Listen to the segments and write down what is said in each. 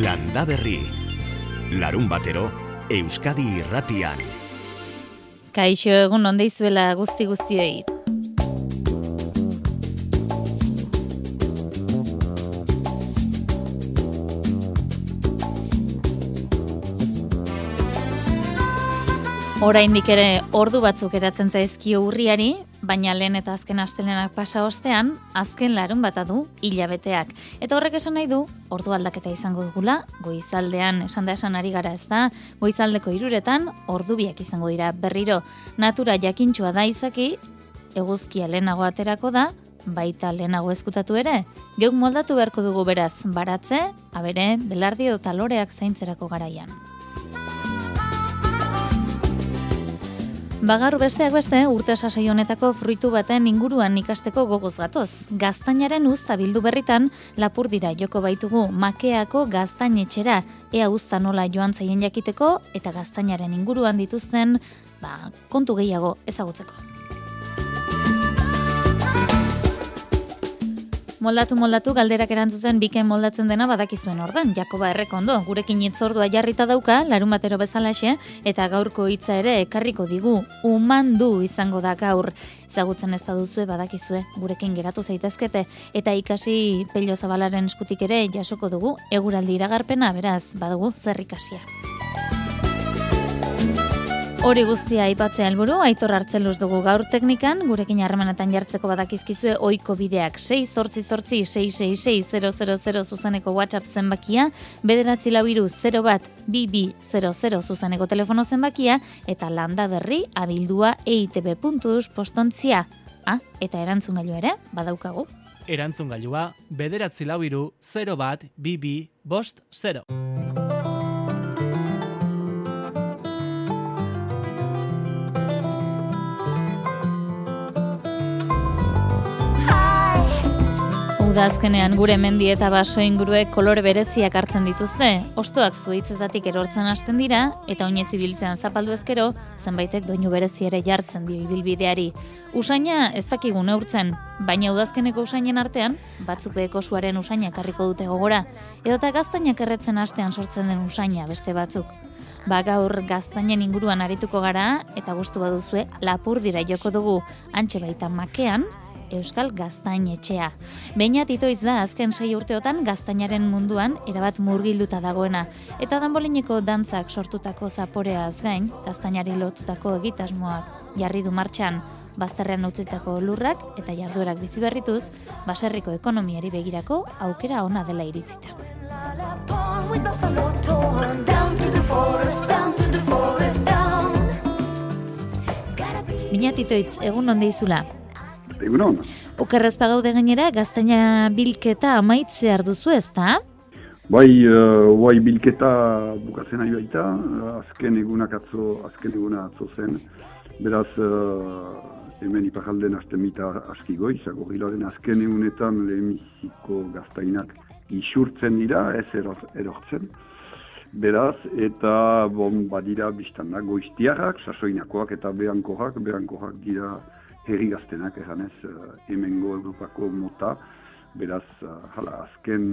Landa Berri. Larun batero, Euskadi irratian. Kaixo egun onde izuela guzti guztiei. Oraindik ere ordu batzuk eratzen zaizkio urriari, baina lehen eta azken astelenak pasa ostean, azken larun bata du hilabeteak. Eta horrek esan nahi du, ordu aldaketa izango dugula, goizaldean esan da esan ari gara ez da, goizaldeko iruretan, ordu biak izango dira berriro. Natura jakintxua da izaki, eguzkia lehenago aterako da, baita lehenago ezkutatu ere, geuk moldatu beharko dugu beraz, baratze, abere, belardi edo taloreak zaintzerako garaian. Bagar besteak beste, urte sasai honetako fruitu baten inguruan ikasteko gogoz gatoz. Gaztainaren uzta bildu berritan, lapur dira joko baitugu makeako gaztainetxera, ea uzta nola joan zaien jakiteko, eta gaztainaren inguruan dituzten, ba, kontu gehiago ezagutzeko. Moldatu moldatu galderak erantzuten biken moldatzen dena badakizuen ordan. Jakoba errekondo, gurekin itzordua jarrita dauka, larun batero bezalaxe, eta gaurko hitza ere ekarriko digu, umandu izango da gaur. Ezagutzen ez baduzue badakizue, gurekin geratu zaitezkete, eta ikasi pello zabalaren eskutik ere jasoko dugu, eguraldi iragarpena, beraz, badugu zer ikasia. Hori guztia aipatzea helburu aitor hartzen luz dugu gaur teknikan, gurekin harremanetan jartzeko badakizkizue oiko bideak 6 zortzi zortzi 666 zuzeneko WhatsApp zenbakia, bederatzi labiru 0 bat 2200 zuzeneko telefono zenbakia, eta landa berri abildua eitb.us postontzia. Ah, eta erantzun gailu ere, badaukagu. Erantzun gailua, bederatzi labiru 0 bat 2200. Udazkenean gure mendi eta baso inguruek kolore bereziak hartzen dituzte, ostoak zuitzetatik erortzen hasten dira, eta oinez ibiltzean zapaldu ezkero, zenbaitek doinu berezi ere jartzen dio ibilbideari. Usaina ez dakigu neurtzen, baina udazkeneko usainen artean, batzuk beheko suaren usaina karriko dute gogora, edo eta gaztainak erretzen hastean sortzen den usaina beste batzuk. Ba gaur gaztainen inguruan arituko gara, eta gustu baduzue lapur dira joko dugu, antxe baita makean, Euskal Gaztain etxea. Beina titoiz da azken sei urteotan gaztainaren munduan erabat murgilduta dagoena. Eta danbolineko dantzak sortutako zaporeaz gain, gaztainari lotutako egitasmoak jarri du martxan, bazterrean utzitako lurrak eta jarduerak bizi berrituz, baserriko ekonomiari begirako aukera ona dela iritzita. Minatitoitz, egun onde izula? Egunon. Okerrez pagaude gainera, gaztaina bilketa amaitze duzu ez da? Bai, uh, bai bilketa bukatzen ari baita, azken egunak atzo, azken eguna atzo zen. Beraz, uh, hemen ipajalden azten mita aski goi, zago gilaren azken egunetan lehemiziko gaztainak isurtzen dira, ez erortzen. Beraz, eta bon, badira biztan da, goiztiarrak, sasoinakoak eta behankoak, behankoak dira herri gaztenak, eganez, uh, hemengo Europako mota, beraz, uh, hala, azken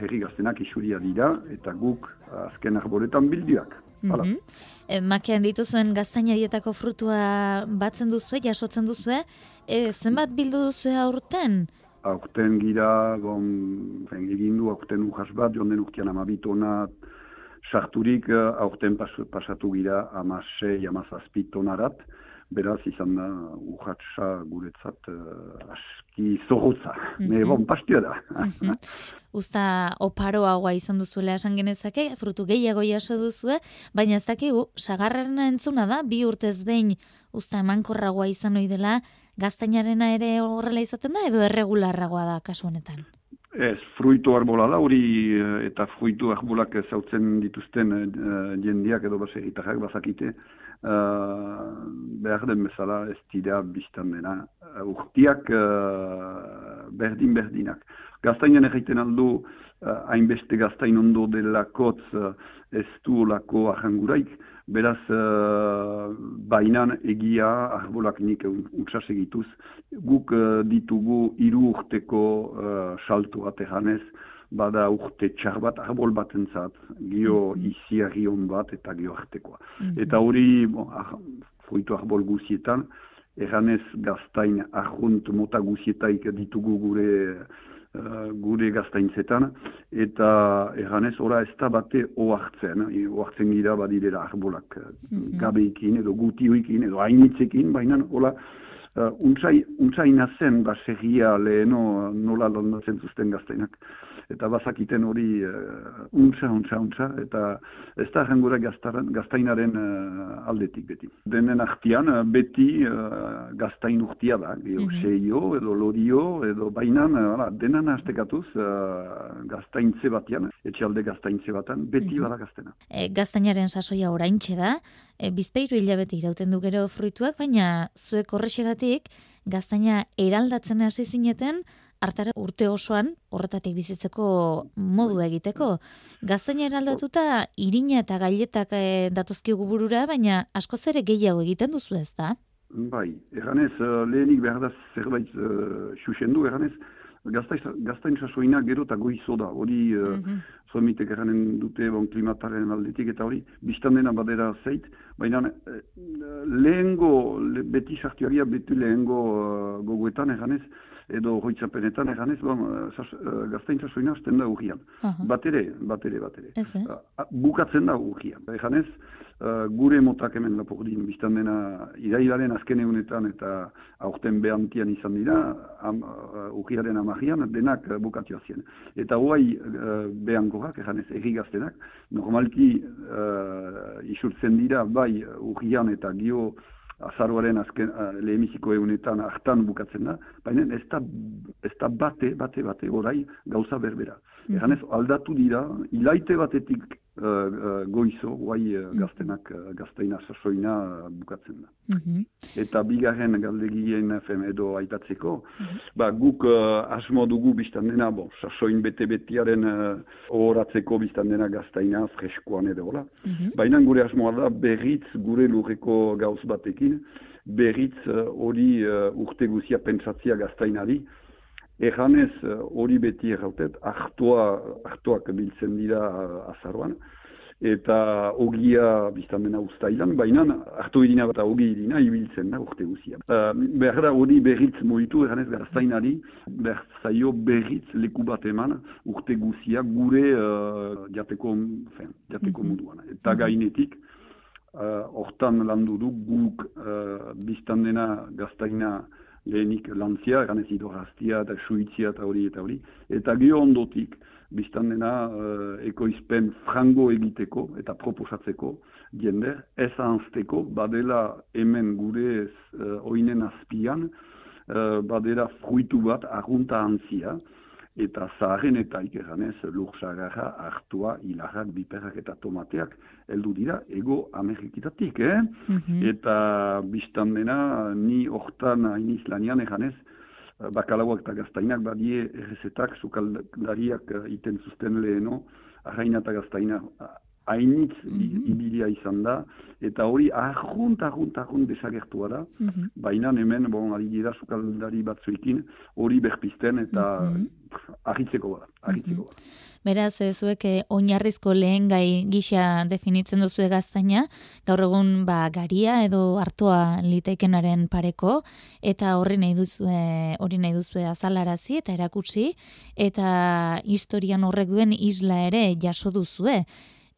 herri gaztenak isuria dira, eta guk azken arboretan bildiak. Hala. Mm -hmm. makean dituzuen gaztaina dietako frutua batzen duzue, jasotzen duzue, e, zenbat bildu duzue aurten? Aurten gira, bon, egin du, aurten uhas bat, joan den urtean amabitona sarturik, aurten pas, pasatu gira amasei, amazazpitonarat, beraz izan da urratxa guretzat uh, aski zorrotza. Mm -hmm. bon, pastia da. Mm Usta oparoagoa izan duzuela esan genezake, frutu gehiago jaso duzue, baina ez dakigu, sagarraren entzuna da, bi urtez behin usta emankorragoa izan ohi dela, gaztainarena ere horrela izaten da, edo erregularragoa da kasu honetan? Ez, fruitu arbola da, hori eh, eta fruitu arbolak zautzen dituzten uh, jendiak edo baseritarrak bazakite, uh, behar den bezala ez dira biztan dena. Urtiak uh, berdin-berdinak. Gaztainan egiten aldo, hainbeste gaztain ondo delakotz uh, ez du lako ahanguraik, beraz uh, bainan egia arbolak nik utsas egituz. Guk ditugu hiru urteko uh, saltu atejanez, bada urte txar bat arbol batentzat, gio Mhm. iziarri hon bat eta gio artekoa. Mhm. Eta hori, bon, ah, fruitu arbol guzietan, erranez gaztain arrunt mota guzietaik ditugu gure uh, gure gaztaintzetan, eta erranez ora ez da bate ohartzen, eh, ohartzen gira badirera arbolak eh, Mhm. gabeikin edo gutioikin edo hainitzekin, baina hola Uh, untsai, untsaina zen baserria leheno nola londatzen zuzten gaztainak. Eta bazakiten hori uh, untsa, untsa, untsa, eta ez da jangura gaztainaren uh, aldetik beti. Denen artian uh, beti uh, gaztain urtia da, geho, Mhm. seio edo lorio edo bainan, uh, denan hastekatuz uh, gaztaintze batean, etxalde gaztaintze batan, beti Mhm. bada gaztena. E, gaztainaren sasoia oraintxe da, e, bizpeiru hilabete irauten du gero fruituak, baina zuek horrexegatik gaztaina eraldatzen hasi zineten, hartara urte osoan horretatik bizitzeko modu egiteko. Gaztaina eraldatuta irina eta gailetak e, datozkigu burura, baina askoz ere gehiago egiten duzu ez da? Bai, erganez, uh, lehenik behar da zerbait uh, xuxendu, erganez, gaztain sasoina gero eta goizo da, hori uh, Mhm. zomitek erranen dute bon, klimataren aldetik eta hori, biztan dena badera zeit, baina eh, lehengo, le, beti sartuaria beti lehengo uh, gogoetan erganez, edo hoitzapenetan erganez, bon, uh, sas, uh, gaztain sasoina hasten da urrian. Aha. Batere, batere, batere. Ez, eh? Uh, bukatzen da urrian. Erganez, uh, gure motak hemen lapordin, biztan dena irailaren azken egunetan eta aurten behantian izan dira, am, uh, urriaren amajian, denak uh, bukatioa zien. Eta hoai uh, behankoak, erganez, erri gaztenak, normalki uh, isurtzen dira, bai urrian eta gio azaroaren azken uh, leheniziko egunetan hartan bukatzen da, baina ez da, ez da bate, bate, bate, orai gauza berbera. Mhm. Egan ez, aldatu dira, ilaite batetik uh, uh, goizo, guai uh, gaztenak, uh, gazteina sasoina uh, bukatzen da. Mhm. Eta bigarren galdegien FM edo aipatzeko, ba, guk uh, asmo dugu biztan dena, bo, sasoin bete-betiaren uh, ohoratzeko biztan dena gaztaina freskoan edo, hola. Mhm. Baina gure asmoa da berritz gure lurreko gauz batekin, berritz uh, hori uh, urte guzia pentsatzia gaztainari, Erranez uh, hori beti errautet, hartua, hartuak biltzen dira uh, azaroan, eta ogia biztan dena ustailan, baina hartu irina eta ogi irina ibiltzen da urte guzia. Uh, behar da hori berritz moitu, erranez gaztainari, behar zaio berritz leku bat eman urte guzia gure uh, jateko, fen, jateko Mhm. moduan. Eta gainetik, uh, hortan landu du guk uh, biztan dena gaztaina lehenik lantzia, ganez idoraztia eta suitzia eta hori eta hori. Eta gio ondotik, biztan dena uh, ekoizpen frango egiteko eta proposatzeko jende, ez ahanzteko, badela hemen gure uh, oinen azpian, uh, badela fruitu bat argunta antzia, eta zaharren eta ikerranez lursagarra, hartua, hilarrak, biperrak eta tomateak heldu dira ego Amerikitatik, eh? Mhm. Eta biztan dena, ni hortan hainiz lanian eganez, bakalauak eta gaztainak badie errezetak, sukaldariak eh, iten zuzten leheno, arraina eta gaztaina hainitz Mhm. ibilia izan da, eta hori arrunt, arrunt, arrunt desagertua da, Mhm. baina hemen, bon, ari dira sukaldari batzuekin, hori berpizten eta Mhm. ahitzeko bada, ahitzeko bada. Beraz, ez zuek eh, oinarrizko lehen gai gisa definitzen duzu gaztaina, gaur egun ba, garia edo hartua litaikenaren pareko, eta horri nahi duzue, hori nahi duzue azalarazi eta erakutsi, eta historian horrek duen isla ere jaso duzue.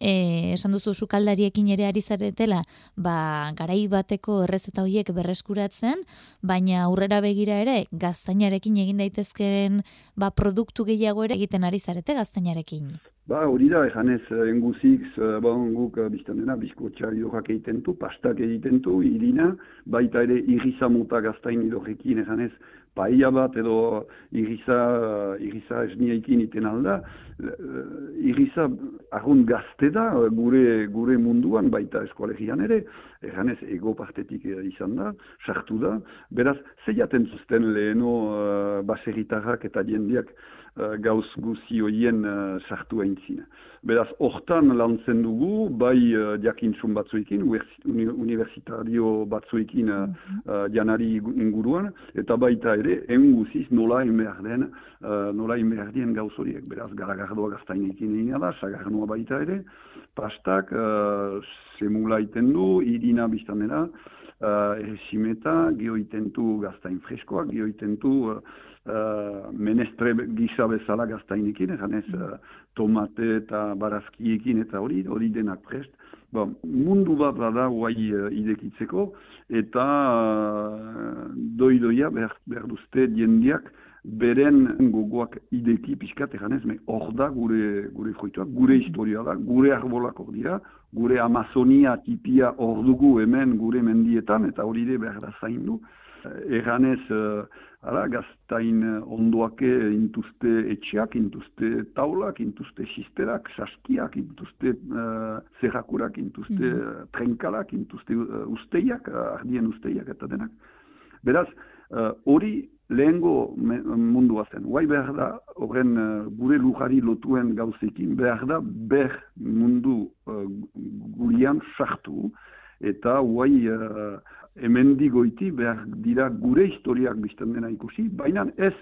E, esan duzu sukaldariekin ere ari zaretela, ba, garai bateko errezeta horiek berreskuratzen, baina aurrera begira ere gaztainarekin egin daitezkeen ba, produktu gehiago ere egiten ari zarete gaztainarekin. Ba, hori da, ejanez, enguzik, bon, guk eh, biztan dena, bizkotxa idorrak egiten du, pastak egiten du, irina, baita ere irriza mota gaztain idorrekin, ejanez, paia bat edo irriza, irriza esniaikin iten alda, eh, irriza argun gazte da gure, gure munduan, baita eskualegian ere, ejanez, ego partetik eh, izan da, sartu da, beraz, zeiaten zuzten leheno uh, baserritarrak eta jendeak uh, gauz guzi hoien uh, sartu aintzina. Beraz, hortan lantzen dugu, bai uh, jakintzun batzuekin, universi- uni- universitario batzuekin uh, uh, janari inguruan, eta baita ere egun guziz nola behar den, uh, nola behar dien gauz horiek. Beraz, garagardoa gaztainekin egin da, sagarnoa baita ere, pastak, uh, semula iten du, irina biztan uh, erresimeta, geoitentu gaztain freskoak, geoitentu uh, uh, menestre gisa bezala gaztainekin, eganez uh, tomate eta barazkiekin eta hori, hori denak prest. Bon, mundu bat da guai uh, idekitzeko, eta uh, doi-doia behar, behar duzte diendiak beren gogoak ideki pixkat eganez, hor da gure, gure fruituak, gure historia da, gure arbolak hor dira, gure Amazonia tipia hor dugu hemen gure mendietan, eta hori de behar da zaindu. Eganez, uh, ara, gaztain ondoake intuzte etxeak, intuzte taulak, intuzte sisterak, saskiak, intuzte uh, zerrakurak, intuzte mm trenkalak, intuzte uh, usteiak, ardien usteiak eta denak. Beraz, hori lehengo mundua zen. Guai behar da, horren uh, gure lujari lotuen gauzekin, behar da ber mundu uh, gurian sartu, eta guai uh, emendigoiti behar dira gure historiak bizten dena ikusi, baina ez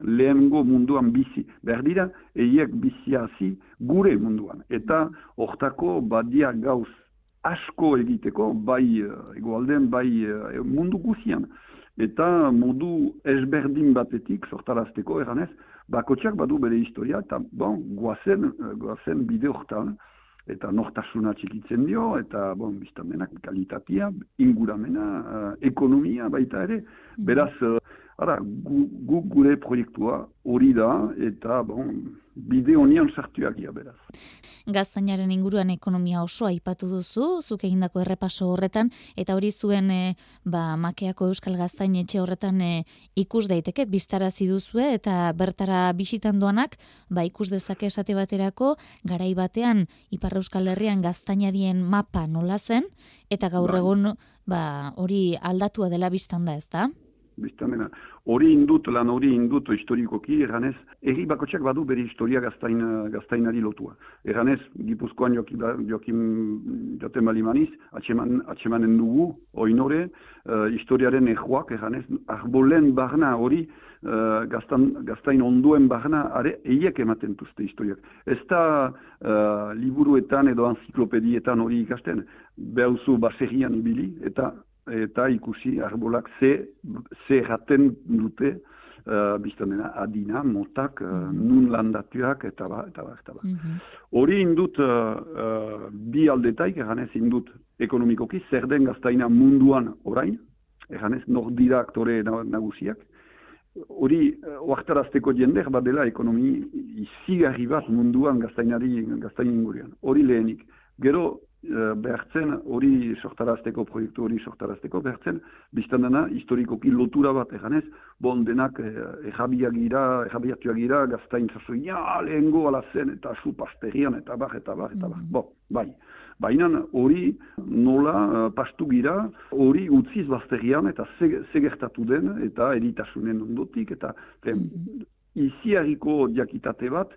lehengo munduan bizi. Behar dira, eiek biziazi gure munduan. Eta hortako badia gauz asko egiteko, bai uh, egoalden, bai mundu guzian eta modu ezberdin batetik sortarazteko eranez, bakotxak badu bere historia, eta bon, guazen, guazen bide hortan, eta nortasuna txikitzen dio, eta bon, biztan denak kalitatea, inguramena, uh, ekonomia baita ere, mm. beraz, uh, ara, gu, gu, gure proiektua hori da, eta bon, bide honian sartuak ia beraz. Gaztainaren inguruan ekonomia oso aipatu duzu, zuk egindako errepaso horretan, eta hori zuen e, ba, makeako euskal gaztain etxe horretan e, ikus daiteke, biztarazi duzue, eta bertara bisitan doanak, ba, ikus dezake esate baterako, garai batean, Ipar Euskal Herrian gaztainadien mapa nola zen, eta gaur bai. egun ba, hori aldatua dela biztan da, ez da? biztamena. Hori indut, lan hori indut historikoki, erganez, erri bakotxak badu bere historia gaztain, gaztainari lotua. Erganez, Gipuzkoan jokin, jokin joten bali maniz, atxeman, atxemanen dugu, oinore, uh, historiaren ejoak, erganez, arbolen barna hori, uh, gaztain onduen barna, are, eiek ematen duzte historiak. Ez da uh, liburuetan edo anziklopedietan hori ikasten, behuzu baserrian ibili, eta eta ikusi arbolak ze, ze jaten dute uh, biztanena adina, motak, uh, nun landatuak, eta ba, eta ba, eta ba. Mhm. Hori indut uh, bi aldetaik, eganez indut ekonomikoki, zer den gaztaina munduan orain, eganez nor dira aktore nagusiak, hori oaktarazteko jendek bat dela ekonomi izigarri bat munduan gaztainari gaztain ingurian. Hori lehenik. Gero Eh, behartzen hori sortarazteko, proiektu hori sortarazteko, behartzen biztan dena historikoki lotura bat eganez, bon denak ejabiak gira, ejabiatuak gira, gaztain zazu, ja, lehengo ala zen, eta zu pasterian, eta bar, eta bar, eta bar, mm bo, bai. Baina hori nola uh, pastu gira, hori utziz bazterian, eta segertatu den, eta eritasunen ondotik, eta mm -hmm. iziariko diakitate bat,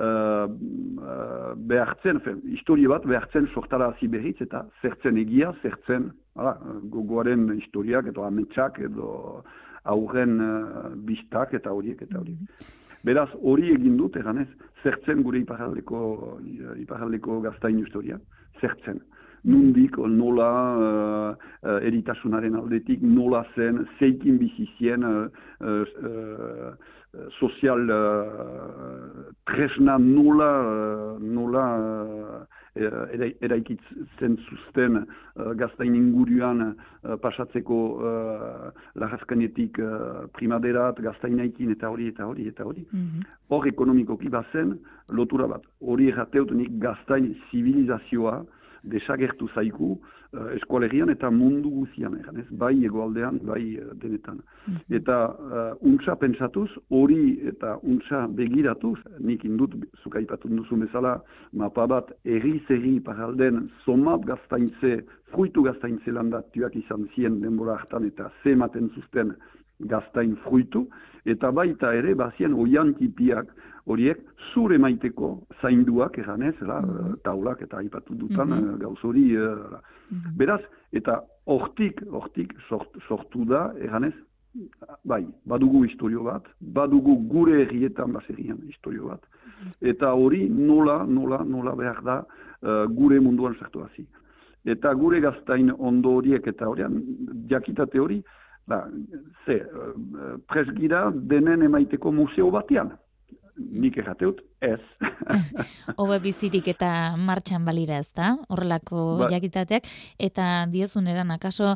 uh, behartzen, fe, historie bat behartzen sortara hasi eta zertzen egia, zertzen ala, gogoaren historiak edo ametsak edo aurren uh, bistak eta horiek eta horiek. Beraz, hori egin dut, eganez, zertzen gure iparaldeko, iparaldeko gaztain historia, zertzen. Nundik, nola, uh, eritasunaren aldetik, nola zen, zeikin bizizien, uh, sozial uh, tresna nola, uh, nola uh, eraikitzen zuzten uh, gaztain inguruan uh, pasatzeko uh, lagazkanetik uh, primaderat, gaztainaikin eta hori eta hori eta hori. Mhm. Hor ekonomikoki bazen lotura bat. Hori errateutenik gaztain zibilizazioa desagertu zaiku uh, eskualerian eta mundu guzian egan, ez? bai egoaldean, bai uh, denetan. Mhm. Eta uh, untsa pentsatuz, hori eta untsa begiratuz, nik indut, zukaipatu duzu bezala, mapa bat erri-zerri paralden somat gaztaintze, fruitu gaztaintze landatuak izan zien denbora hartan eta zematen zuzten gaztain fruitu, eta baita ere, bazien oian tipiak, horiek zure maiteko zainduak eganez, la, mm taulak eta aipatu dutan mm -hmm. gauz hori. Uh, Beraz, eta hortik, hortik sort, sortu da, eganez, bai, badugu historio bat, badugu gure herrietan baserrian historio bat, eta hori nola, nola, nola behar da uh, gure munduan sartu hazi. Eta gure gaztain ondo horiek eta horian, jakitate hori, ba, ze, presgira denen emaiteko museo batean. Nik errateut, ez. Obe bizirik eta martxan balira ez da, horrelako ba, jakitateak, eta diozuneran, akaso,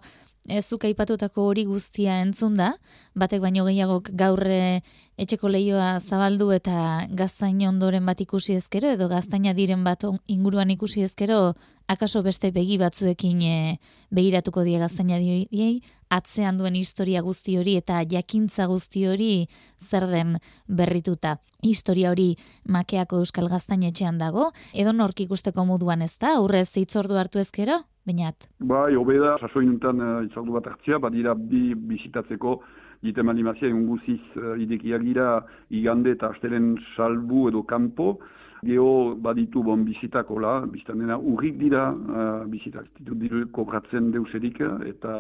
ezuk aipatutako hori guztia entzun da, batek baino gehiagok gaurre etxeko leioa zabaldu eta gaztain ondoren bat ikusi ezkero, edo gaztaina diren bat inguruan ikusi ezkero, akaso beste begi batzuekin e, begiratuko die gaztaina diei, atzean duen historia guzti hori eta jakintza guzti hori zer den berrituta. Historia hori makeako euskal gaztainetxean dago, edo nork ikusteko moduan ez da, aurrez hitzordu hartu ezkero? Bainat. Bai, obeda, sasoin nuntan uh, bat hartzia, badira bi bizitatzeko ditem animazia unguziz uh, eh, idekiak gira igande eta astelen salbu edo kanpo. Geo baditu bon bizitako la, biztan dena urrik dira uh, bizitak ditu diru kobratzen deuserik eta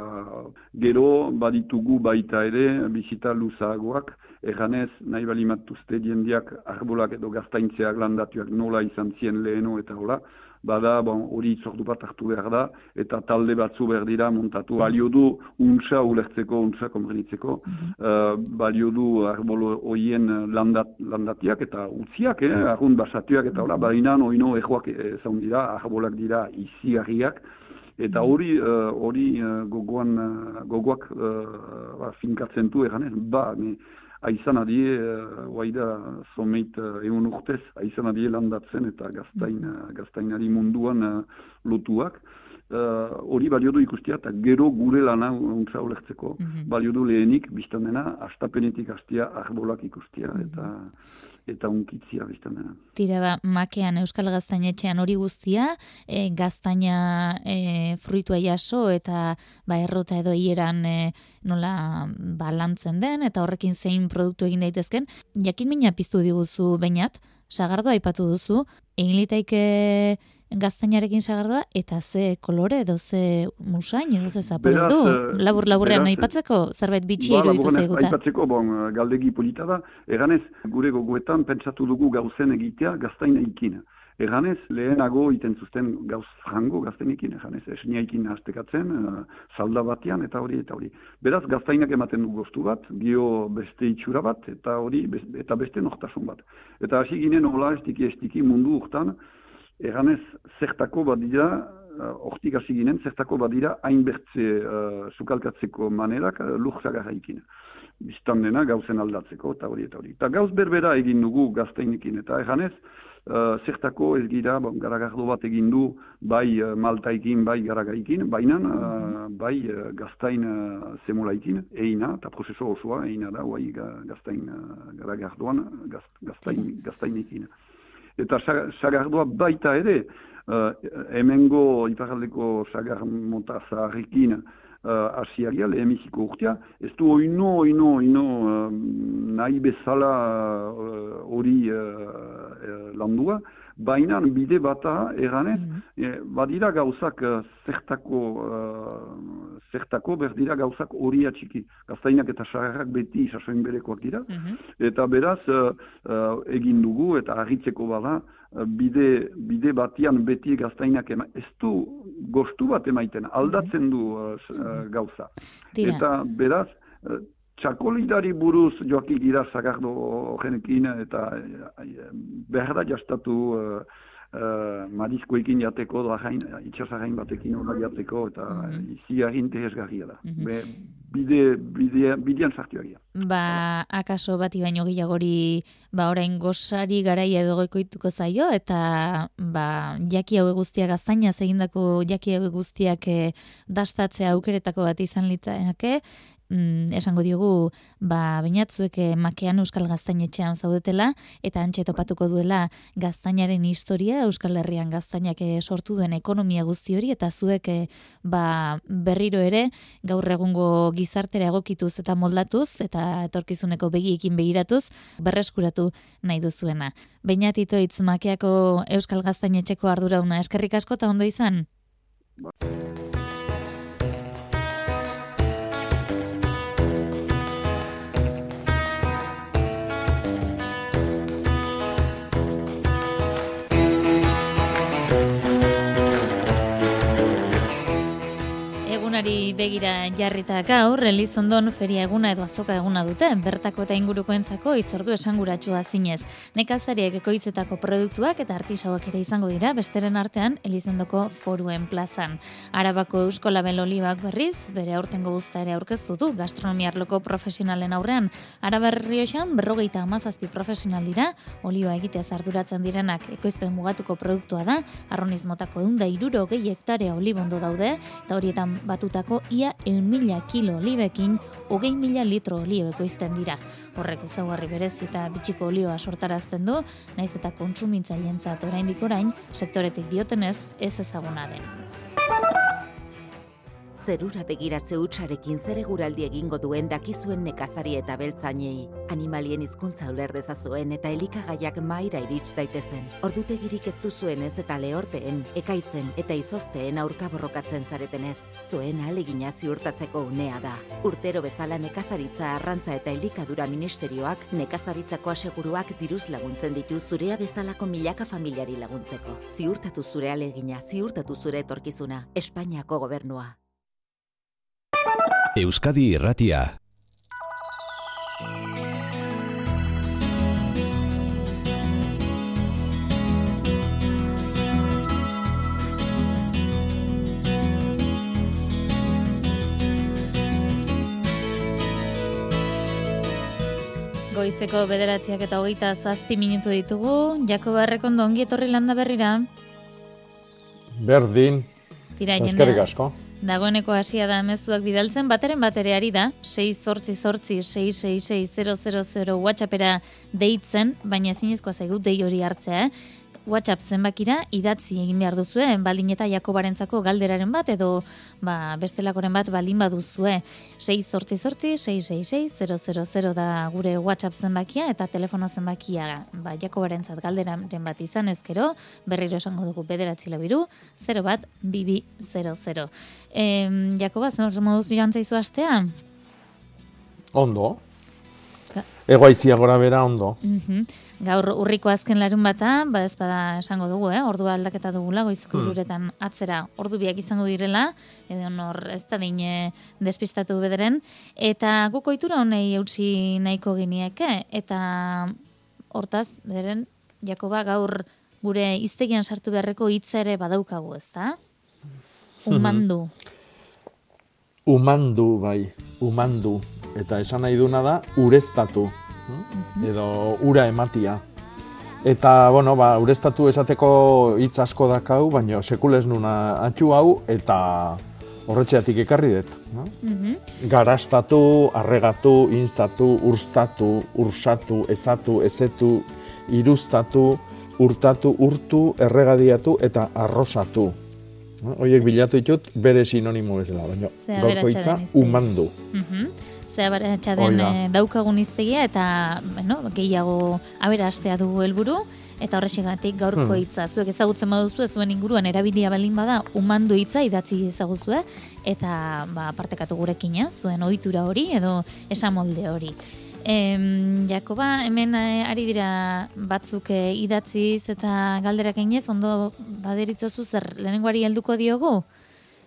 gero baditugu baita ere bizita luzagoak erganez nahi bali matuzte diendiak arbolak edo gaztaintzeak landatuak nola izan zien leheno eta hola bada, bon, hori itzordu bat hartu behar da, eta talde batzu behar dira montatu. Balio du untsa ulertzeko, untsa komrenitzeko, mm balio du arbolo hoien landat, landatiak eta utziak, eh, argun basatuak eta hola, bainan oino ejoak ezaun dira, arbolak dira iziarriak, Eta hori uh, hori gogoan gogoak uh, finkatzen du eganen, ba, aizan adie, uh, da, someit uh, egun urtez, aizan adie landatzen eta gaztain, uh, gaztainari munduan uh, lotuak. Hori uh, balio du ikustia eta gero gure lana untza ulertzeko. Mm -hmm. Balio du lehenik, biztan dena, astapenetik hastia arbolak ikustia. Mm -hmm. Eta eta unkitzia biztan dena. Tira ba, makean Euskal Gaztainetxean hori guztia, e, gaztaina e, fruitua jaso eta ba, errota edo hieran e, nola balantzen den, eta horrekin zein produktu egin daitezken. Jakin mina piztu diguzu bainat, sagardo aipatu duzu, egin litaike gaztainarekin sagardua, eta ze kolore edo ze musain edo ze zapore du. Eh, labur laburrean aipatzeko zerbait bitxi ba, iruditu zeiguta. Aipatzeko, bon, galdegi polita da, eganez, gure gogoetan pentsatu dugu gauzen egitea gaztaina ikin. Eganez, lehenago iten zuzten gauz frango gaztainekin, eganez, esniaikin hastekatzen, salda batean, eta hori, eta hori. Beraz, gaztainak ematen du goztu bat, bio beste itxura bat, eta hori, eta beste nortasun bat. Eta hasi ginen, hola, estiki, estiki mundu urtan, Eganez, zertako badira, uh, ortik hasi ginen, zertako badira hainbertze uh, sukalkatzeko manerak uh, lujzagarra ikin. Biztan dena gauzen aldatzeko, eta hori eta hori. Eta gauz berbera egin dugu gazteinekin, eta eganez, uh, zertako ez gira, bon, garagardo bat egin du, bai uh, maltaikin, bai garagaikin, baina uh, bai uh, gaztain uh, zemolaikin, eina, eta prozeso osoa, eina da, bai gaztain uh, garagardoan, gaz, gaztain, gaztainekin eta sagardua baita ere, uh, hemengo iparaldeko sagar mota zaharrekin uh, asiaria, lehemiziko urtea, ez du oino, oino, oino uh, nahi bezala hori uh, uh, landua, baina bide bata eranez, mm badira gauzak zertako, uh, zertako berdira gauzak hori atxiki. Gaztainak eta sagarrak beti isasoin berekoak dira, mhm. eta beraz uh, egin dugu eta agitzeko bada, bide, bide batian beti gaztainak ema, ez du gostu bat emaiten, aldatzen du uh, gauza. Eta beraz, txakolidari buruz joakik gira zagardo genekin eta behar da jastatu uh, marizkoekin jateko, da jain, itxasagain batekin hori jateko, eta mm -hmm. izi agin tehesgarria da. Mm -hmm. bide, bide, bidean sartu Ba, akaso bati baino gehiagori, ba, orain gozari garaia edo goikoituko zaio, eta, ba, jaki hau guztiak aztaina, egindako jaki hau guztiak eh, dastatzea aukeretako bat izan litzake, mm, esango diogu, ba, bainatzuek eh, makean Euskal Gaztainetxean zaudetela, eta antxe topatuko duela gaztainaren historia, Euskal Herrian gaztainak eh, sortu duen ekonomia guzti hori, eta zuek eh, ba, berriro ere, gaur egungo gizartera egokituz eta moldatuz, eta etorkizuneko begiekin begiratuz, berreskuratu nahi duzuena. Bainatito itz makeako Euskal Gaztainetxeko ardurauna, eskerrik asko eta ondo izan? Ba. Begira jarrita gaur, Elizondon feria eguna edo azoka eguna dute, bertako eta ingurukoentzako izordu esanguratsua zinez. Nekazariek ekoitzetako produktuak eta artisauak ere izango dira, besteren artean Elizondoko foruen plazan. Arabako Eusko Label Olibak berriz, bere aurtengo guzta ere aurkeztu du, gastronomiarloko profesionalen aurrean. Arabarri hoxan, berrogeita amazazpi profesional dira, oliba egitea arduratzen direnak ekoizpen mugatuko produktua da, arronizmotako eunda iruro gehi hektarea olibondo daude, eta horietan batutako ia eun mila kilo olibekin, hogei mila litro olio ekoizten dira. Horrek ezaugarri berez eta bitxiko olioa sortarazten du, naiz eta kontsumintzailentzat oraindik orain, sektoretik diotenez ez ezaguna den zerura begiratze utxarekin zer eguraldi egingo duen dakizuen nekazari eta beltzainei. Animalien hizkuntza uler dezazuen eta elikagaiak maira irits daitezen. Ordutegirik ez duzuen ez eta lehorteen, ekaitzen eta izozteen aurka borrokatzen zaretenez, zuen alegina ziurtatzeko unea da. Urtero bezala nekazaritza arrantza eta elikadura ministerioak nekazaritzako aseguruak diruz laguntzen ditu zurea bezalako milaka familiari laguntzeko. Ziurtatu zure alegina, ziurtatu zure etorkizuna, Espainiako gobernua. Euskadi Irratia. Goizeko bederatziak eta hogeita zazpi minutu ditugu, Jakob Arrekondo ongi etorri landa berrira. Berdin, Tira, eskerrik asko. Dagoeneko hasia da mezuak bidaltzen, bateren batereari da, 6 sortzi sortzi 666 WhatsAppera deitzen, baina zinezkoa zaigu dei hori hartzea, eh? WhatsApp zenbakira idatzi egin behar duzue, baldin eta Jakobarentzako galderaren bat edo ba, bestelakoren bat baldin baduzue. 6 sortzi sortzi, 666 da gure WhatsApp zenbakia eta telefono zenbakia ba, Jakobarentzat galderaren bat izan ezkero, berriro esango dugu bederatzi labiru, 0 bat, bibi 00. E, Jakoba, zer moduz joan zaizu astea? Ondo. Egoaizia gora bera ondo. Mm Gaur urriko azken larun bata, ba ez bada esango dugu, eh? ordua aldaketa dugula, goizko mm. atzera ordu biak izango direla, edo nor ez da dine despistatu bederen, eta guko itura honei eutsi nahiko ginieke, eta hortaz, bederen, Jakoba, gaur gure iztegian sartu beharreko hitza ere badaukagu, ez da? Umandu. Umandu, bai, umandu. Eta esan nahi duna da, ureztatu edo ura ematia. Eta, bueno, ba, urestatu esateko hitz asko dakau, baina sekulez nuna atxu hau, eta horretxeatik ekarri dut. No? Mm Garastatu, arregatu, instatu, urstatu, ursatu, ezatu, ezetu, irustatu, urtatu, urtu, erregadiatu eta arrosatu. No? Oiek bilatu ditut bere sinonimo bezala, baina gaurko hitza umandu. Mm zehabaratxa den e, daukagun iztegia eta bueno, gehiago aberastea dugu helburu eta horrexegatik gaurko hmm. hitza. Zuek ezagutzen baduzu zuen inguruan erabilia balin bada umandu hitza idatzi ezaguzue eta ba, partekatu gurekin zuen ohitura hori edo esamolde hori. Em, Jakoba, hemen eh, ari dira batzuk e, idatziz eta galderak einez, ondo baderitzozu zer lehenengoari helduko diogu?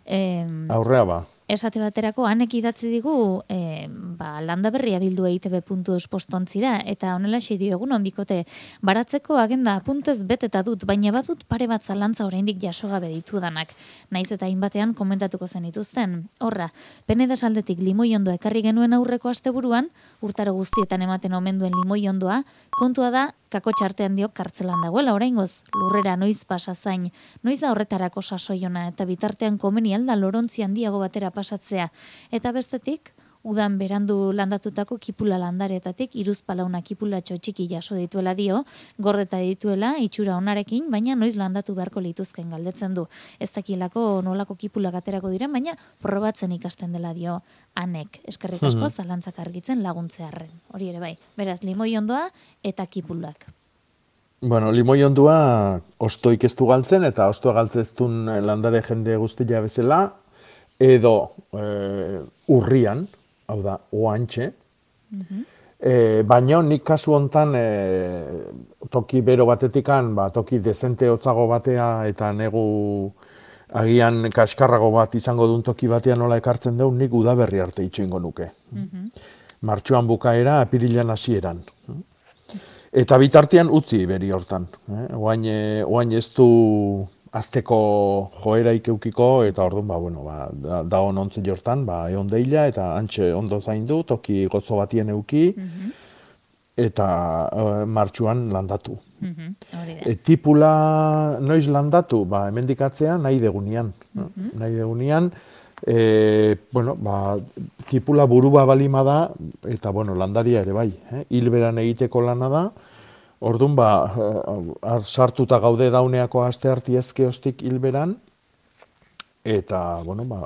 Em, Aurrea ba esate baterako hanek idatzi digu e, ba, landa berria bildu eitb.eus postontzira eta honela xe dio egun bikote baratzeko agenda apuntez beteta dut baina badut pare bat zalantza oraindik jaso gabe ditu danak. Naiz eta hainbatean komentatuko zen dituzten horra pene desaldetik limoi ondoa ekarri genuen aurreko asteburuan urtaro guztietan ematen omen duen limoi ondoa kontua da kako txartean dio kartzelan dagoela oraingoz lurrera noiz pasa zain noiz da horretarako sasoiona eta bitartean komeni alda lorontzi handiago batera pasatzea? Eta bestetik udan berandu landatutako kipula landaretatik iruz palauna kipula txotxiki jaso dituela dio, gordeta dituela itxura onarekin, baina noiz landatu beharko lituzken galdetzen du. Ez dakilako nolako kipula gaterako diren, baina probatzen ikasten dela dio anek. Eskerrik asko mhm. zalantzak argitzen laguntzearren. Hori ere bai, beraz limoi ondoa eta kipulak. Bueno, limoi ondua ostoik ez galtzen eta ostoa galtzeztun landare jende guztia bezala, edo e, urrian, hau da, oantxe. Mm baina nik kasu hontan e, toki bero batetikan, ba, toki dezente hotzago batea eta negu agian kaskarrago bat izango duen toki batean nola ekartzen duen, nik udaberri arte itxoingo nuke. Martxoan bukaera, apirilan hasieran. Eta bitartean utzi beri hortan. Eh? Oain, eh, oain ez du azteko joera ikeukiko, eta orduan, ba, bueno, ba, da, da onontzi jortan, ba, egon deila, eta antxe ondo zaindu, toki gotzo batien euki, eta eh, martxuan landatu. Hori da. E, tipula noiz landatu, ba, hemendikatzea nahi degunian. Nahi degunian, e, bueno, ba, tipula burua balima da, eta bueno, landaria ere bai. Eh? Hilberan egiteko lana da, Orduan, ba, eh, ar- sartuta gaude dauneako aste harti ezke hilberan, eta, bueno, ba,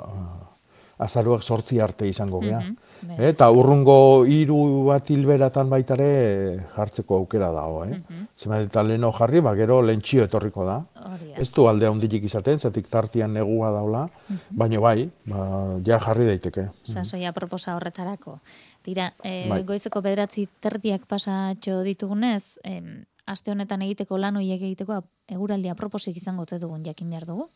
azaruak sortzi arte izango gea. beraz. Eta urrungo hiru bat hilberatan baitare jartzeko aukera dago, eh? Zenbat eta leheno jarri, ba, gero lentsio etorriko da. Hori da. Ez du alde handirik izaten, zetik tartian negua daula, baina bai, ba, ja jarri daiteke. sasoia proposa horretarako. Tira, e, Bai. goizeko bederatzi terdiak pasatxo ditugunez, em, aste honetan egiteko lan horiek egiteko eguraldia proposik izango ote dugun jakin behar dugu.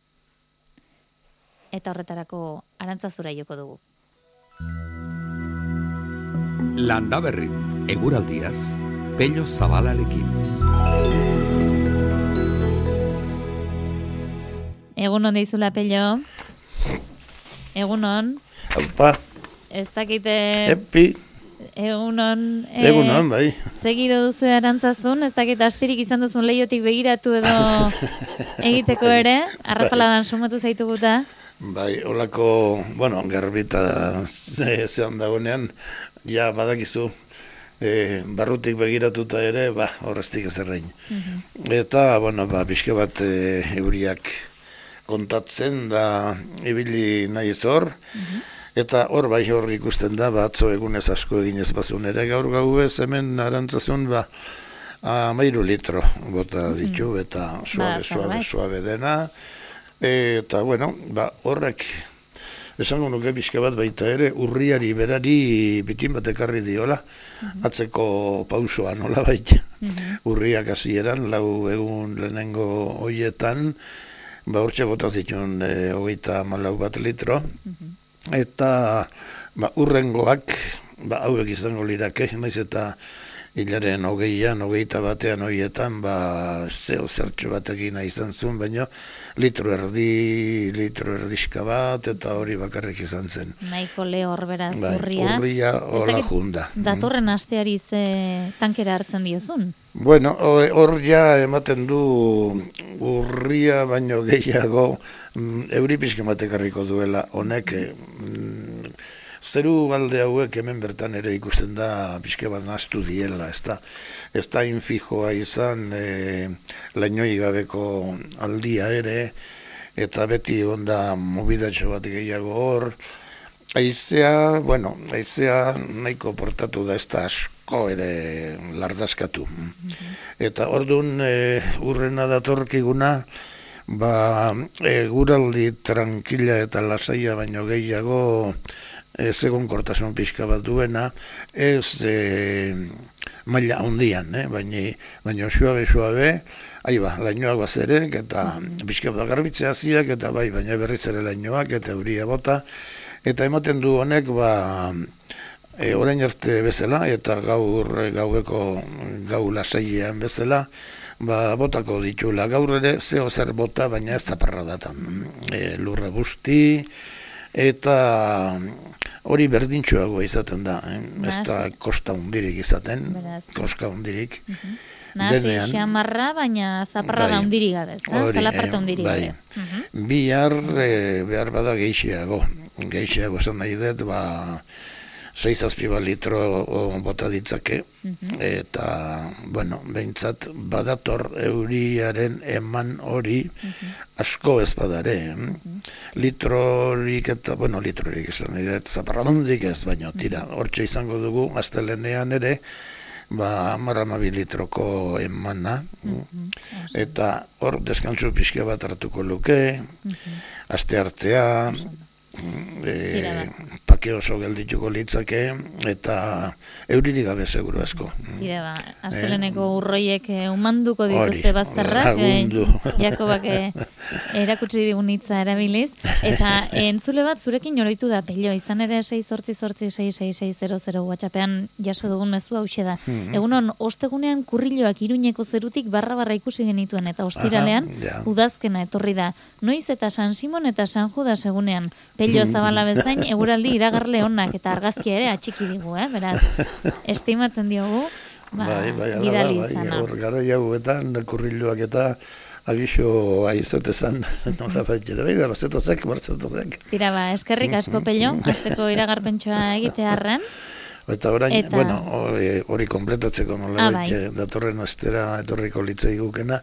Eta horretarako arantzazura joko dugu. Landaberri, eguraldiaz, Peño Zabalarekin. Egun hon deizula pello. Egun hon, Aupa, ez dakite epi, egun hon. eh, egun hon, bai. Segido duzu arantzazun, ez dakit astirik izan duzun leiotik begiratu edo egiteko ere, arrapaladan sumatu zaituguta. Bai, olako, bueno, garbita ze- zean dagoenean, ja badakizu, e, barrutik begiratuta ere, ba, horreztik ez errein. Eta, bueno, ba, pixke bat e, euriak kontatzen da ibili nahi ez hor, eta hor bai hor ikusten da, ba, atzo egunez asko eginez bazun ere, gaur gau ez hemen arantzazun, ba, amairu litro bota ditu, eta suabe, suabe, zerbait. suabe dena, eta, bueno, ba, horrek, esango nuke pixka bat baita ere, urriari berari bitin bat ekarri diola, atzeko pausoa nola baita. Urriak hasieran lau egun lehenengo hoietan, ba, hortxe bota zituen e, hogeita malau bat litro, eta ba, urrengoak, ba, hauek izango lirake, naiz eta hilaren hogeian, hogeita batean hoietan, ba, zeo zertxo batekin izan zuen, baina litro erdi, litro erdixka bat, eta hori bakarrik izan zen. Nahiko lehor beraz Bai, urria. urria hola junda. Datorren asteari ze tankera hartzen diozun. Bueno, ho- hor ja ematen du urria baino gehiago mm, euri pixka batekarriko duela honek eh, mm, zeru balde hauek hemen bertan ere ikusten da pixka bat nahastu diela, ez da, ez da infijoa izan e, lainoi gabeko aldia ere, eta beti onda mobidatxo bat gehiago hor, Aizea, bueno, aizea nahiko portatu da ez da asko ere lardazkatu. Eta orduan e, urrena datorkiguna, ba, eguraldi tranquila eta lasaia baino gehiago ez egon kortasun pixka bat duena, ez e, maila handian, eh? baina, baina suabe, suabe, ahi ba, lainoak bazerek, eta pixka bat garbitzea ziak, eta bai, baina berriz ere lainoak, eta euria bota, eta ematen du honek, ba, e, orain arte bezala, eta gaur gaueko gau lasailean bezala, ba, botako ditula. Gaur ere zeo zer bota, baina ez taparra datan. E, lurra busti, eta hori berdintxoago izaten da. Eh? Ez da kosta hundirik izaten, Beraz. koska hundirik. Nahasi Denean. xamarra, baina zaparra da Bai. hundiri gabe, ezta? Hori, Zalaparta eh, hundiri bai. gabe. Bihar e, behar bada gehiago. Gehiago zen nahi dut, ba, 6 azpiba litro o, bota ditzake, eta, bueno, behintzat, badator euriaren eman hori asko ez badare. eh? Litrorik eta, bueno, litrorik esan zaparradondik ez, baina tira, hortxe izango dugu, astelenean ere, ba, amar amabi litroko emana, eta hor deskantzu pixka bat hartuko luke, aste artea, Tira e, da. eske oso geldituko litzake eta euririk gabe seguru asko. Tira, ba, asteleneko urroiek eh, umanduko dituzte bazterrak, eh, Jakobak eh, erakutsi digun hitza erabiliz, eta eh, entzule bat zurekin oroitu da pello, izan ere 6 sortzi sortzi 66600 WhatsAppean jaso dugun mezu hause da. Mhm. Egunon, ostegunean kurriloak iruñeko zerutik barra-barra ikusi genituen, eta ostiralean, Aha, ja. udazkena etorri da. Noiz eta San Simon eta San Judas egunean. Pello Mhm. zabala bezain, eguraldi iragarle onak eta argazkia ere atxiki digu, eh? Beraz, estimatzen diogu, ba, bai, bai, ala da, bai, hor gara jauetan, kurriloak eta abiso aizatezan, nola baitxera, bai, da, bazetozek, bazetozek. Tira ba, eskerrik asko pello, asteko iragarpentsoa egitearren. Eta orain, Eta- bueno, hori, hori kompletatzeko nola Ah, bai. eh, datorren astera etorriko litzai gukena,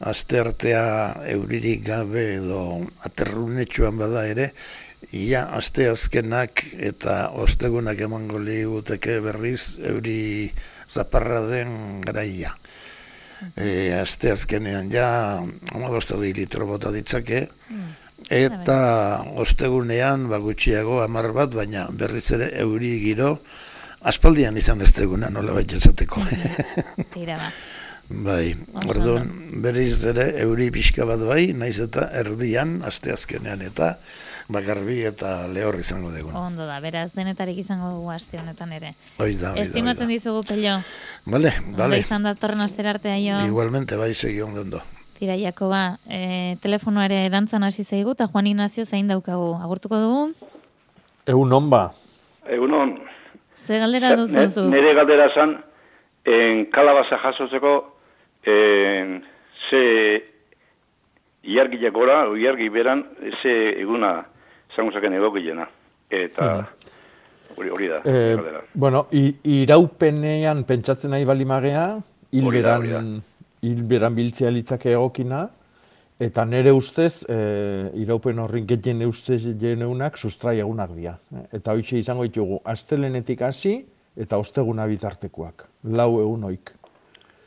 aste artea euririk gabe edo aterrunetxuan bada ere, ia aste azkenak eta ostegunak emango liguteke berriz euri zaparra den garaia. E, aste azkenean ja, amabosto litro bota ditzake, Eta ostegunean, ba, gutxiago, amar bat, baina berriz ere euri giro, aspaldian izan ez teguna, nola baita esateko. Tira ba. bai, orduan, berriz ere euri pixka bat bai, naiz eta erdian, asteazkenean eta, bakarbi eta lehor izango dugun. Ondo da, beraz, denetarik izango dugu aste honetan ere. Hoi da, hoi da, Estimatzen dizugu pello. da. Vale, Ondo izan datorren astera artea jo. Igualmente, bai, segi ondo ondo. Tira, Jakoba, e, telefonoa ere dantzan hasi zaigu, eta Juan Ignacio zein daukagu. Agurtuko dugu? Egun hon ba. Egunon, Ze galdera duzu zu? nire galdera zan, en kalabaza jasotzeko, en, ze iargiak gora, iargi beran, ze eguna zango zaken egokilena. Eta hori hori da, galdera. bueno, i, iraupenean pentsatzen nahi balimagea, hilberan, hilberan biltzea litzake egokina, eta nere ustez, e, iraupen horri gehien ustez jeneunak sustrai egunak dira. Eta hoxe izango ditugu, astelenetik hasi eta osteguna bitartekoak, lau egun oik.